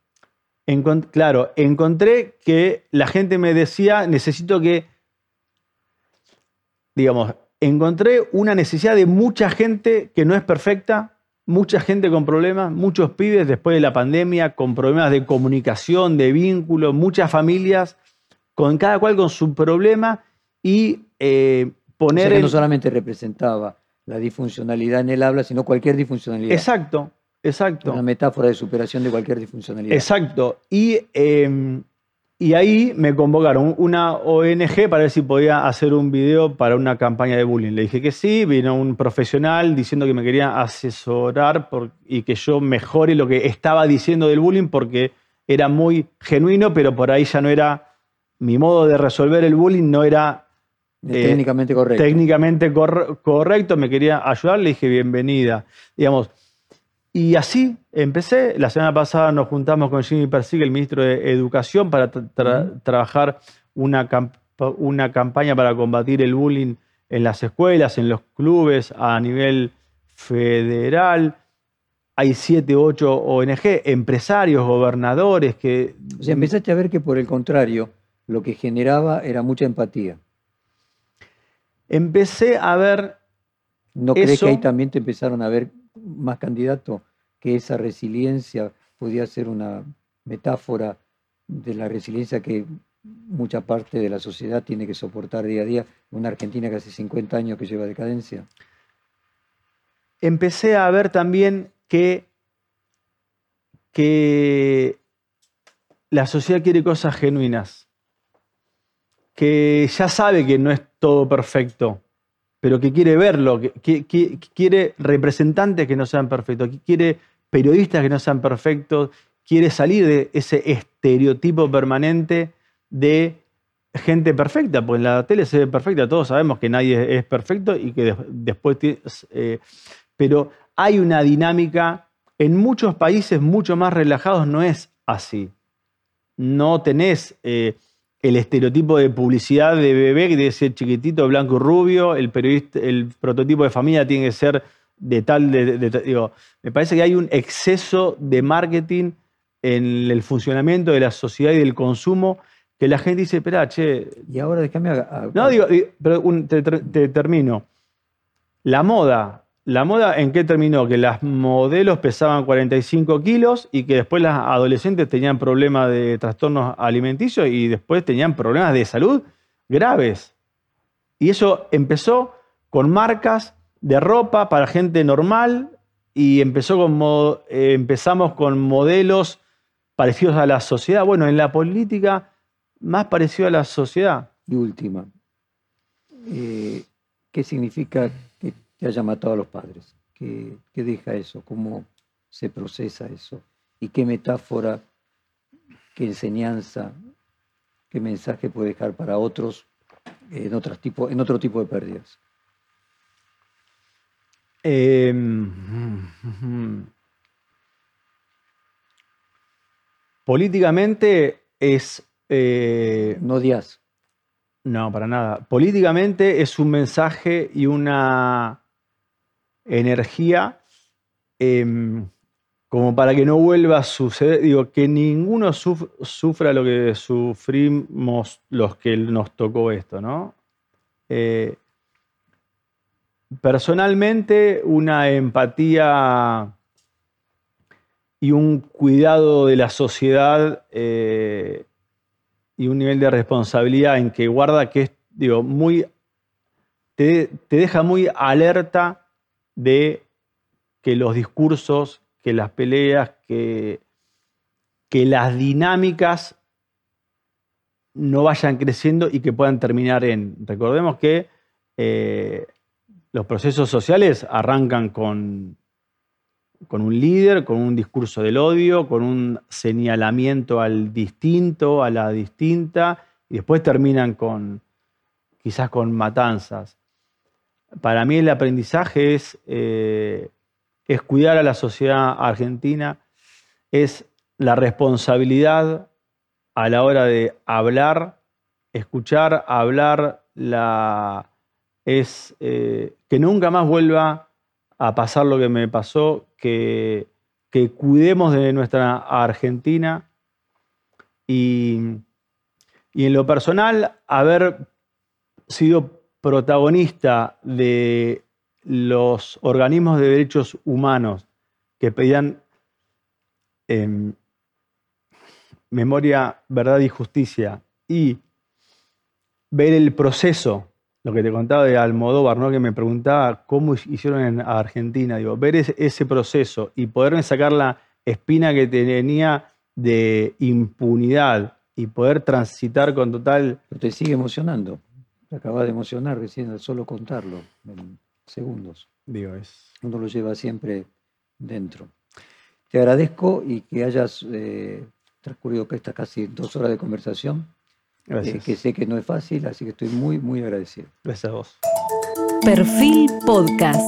claro, encontré que la gente me decía, necesito que, digamos, encontré una necesidad de mucha gente que no es perfecta, mucha gente con problemas, muchos pibes después de la pandemia con problemas de comunicación, de vínculo, muchas familias, con cada cual con su problema y eh, poner... no solamente representaba la disfuncionalidad en el habla, sino cualquier disfuncionalidad. Exacto, exacto. Una metáfora de superación de cualquier disfuncionalidad. Exacto. Y, em, y ahí me convocaron una ONG para ver si podía hacer un video para una campaña de bullying. Le dije que sí, vino un profesional diciendo que me quería asesorar y que yo mejore lo que estaba diciendo del bullying porque era muy genuino, pero por ahí ya no era... Mi modo de resolver el bullying no era eh, técnicamente correcto. Técnicamente correcto, me quería ayudar, le dije bienvenida. Digamos, y así empecé. La semana pasada nos juntamos con Jimmy Persigue, el ministro de Educación, para trabajar una, una campaña para combatir el bullying en las escuelas, en los clubes, a nivel federal. hay siete, ocho ONG, empresarios, gobernadores que... O sea, empezaste a ver que por el contrario, lo que generaba era mucha empatía. Empecé a ver... ¿No crees que ahí también te empezaron a ver más candidatos? Que esa resiliencia podía ser una metáfora de la resiliencia que mucha parte de la sociedad tiene que soportar día a día. Una Argentina que hace 50 años que lleva decadencia. Empecé a ver también que, que la sociedad quiere cosas genuinas, que ya sabe que no es todo perfecto, pero que quiere verlo, que, quiere representantes que no sean perfectos, que quiere periodistas que no sean perfectos, quiere salir de ese estereotipo permanente de gente perfecta, pues en la tele se ve perfecta, todos sabemos que nadie es perfecto y que después... Eh, pero hay una dinámica, en muchos países mucho más relajados no es así. No tenés eh, el estereotipo de publicidad de bebé, de ese chiquitito blanco y rubio, el, periodista, el prototipo de familia tiene que ser de tal, digo, me parece que hay un exceso de marketing en el funcionamiento de la sociedad y del consumo que la gente dice, espera, che... Y ahora déjame... A, No, digo, pero te termino. La moda, ¿La moda en qué terminó? Que las modelos pesaban 45 kilos y que después las adolescentes tenían problemas de trastornos alimenticios y después tenían problemas de salud graves. Y eso empezó con marcas de ropa para gente normal y empezó con, eh, empezamos con modelos parecidos a la sociedad. Bueno, en la política más parecido a la sociedad. Y última, eh, ¿qué significa que haya matado a los padres. ¿Qué, deja eso? ¿Cómo se procesa eso? ¿Y qué metáfora, qué enseñanza, qué mensaje puede dejar para otros en, otras tipo, en otro tipo de pérdidas? Em, políticamente es... Eh, no días. No, para nada. Políticamente es un mensaje y una energía em, como para que no vuelva a suceder, digo, que ninguno sufra lo que sufrimos los que nos tocó esto, ¿no? Eh, personalmente, una empatía y un cuidado de la sociedad eh, y un nivel de responsabilidad en que guarda que es, digo, muy, te deja muy alerta de que los discursos, que las peleas, que, que las dinámicas no vayan creciendo y que puedan terminar en... Recordemos que eh, los procesos sociales arrancan con, con un líder, con un discurso del odio, con un señalamiento al distinto, a la distinta, y después terminan con quizás con matanzas para mí el aprendizaje es, eh, es cuidar a la sociedad argentina, es la responsabilidad a la hora de hablar, escuchar, hablar, la, es eh, que nunca más vuelva a pasar lo que me pasó, que, que cuidemos de nuestra Argentina y, y en lo personal haber sido protagonista de los organismos de derechos humanos que pedían em, memoria, verdad y justicia y ver el proceso, lo que te contaba de Almodóvar, ¿no? que me preguntaba cómo hicieron en Argentina, digo, ver ese, proceso y poderme sacar la espina que tenía de impunidad y poder transitar con total... te sigue emocionando. Te acaba de emocionar recién al solo contarlo en segundos. Digo, es... Uno lo lleva siempre dentro. Te agradezco y que hayas eh, transcurrido estas casi dos horas de conversación. Eh, Gracias. que sé que no es fácil, así que estoy muy, muy agradecido. Gracias a vos. Perfil Podcast.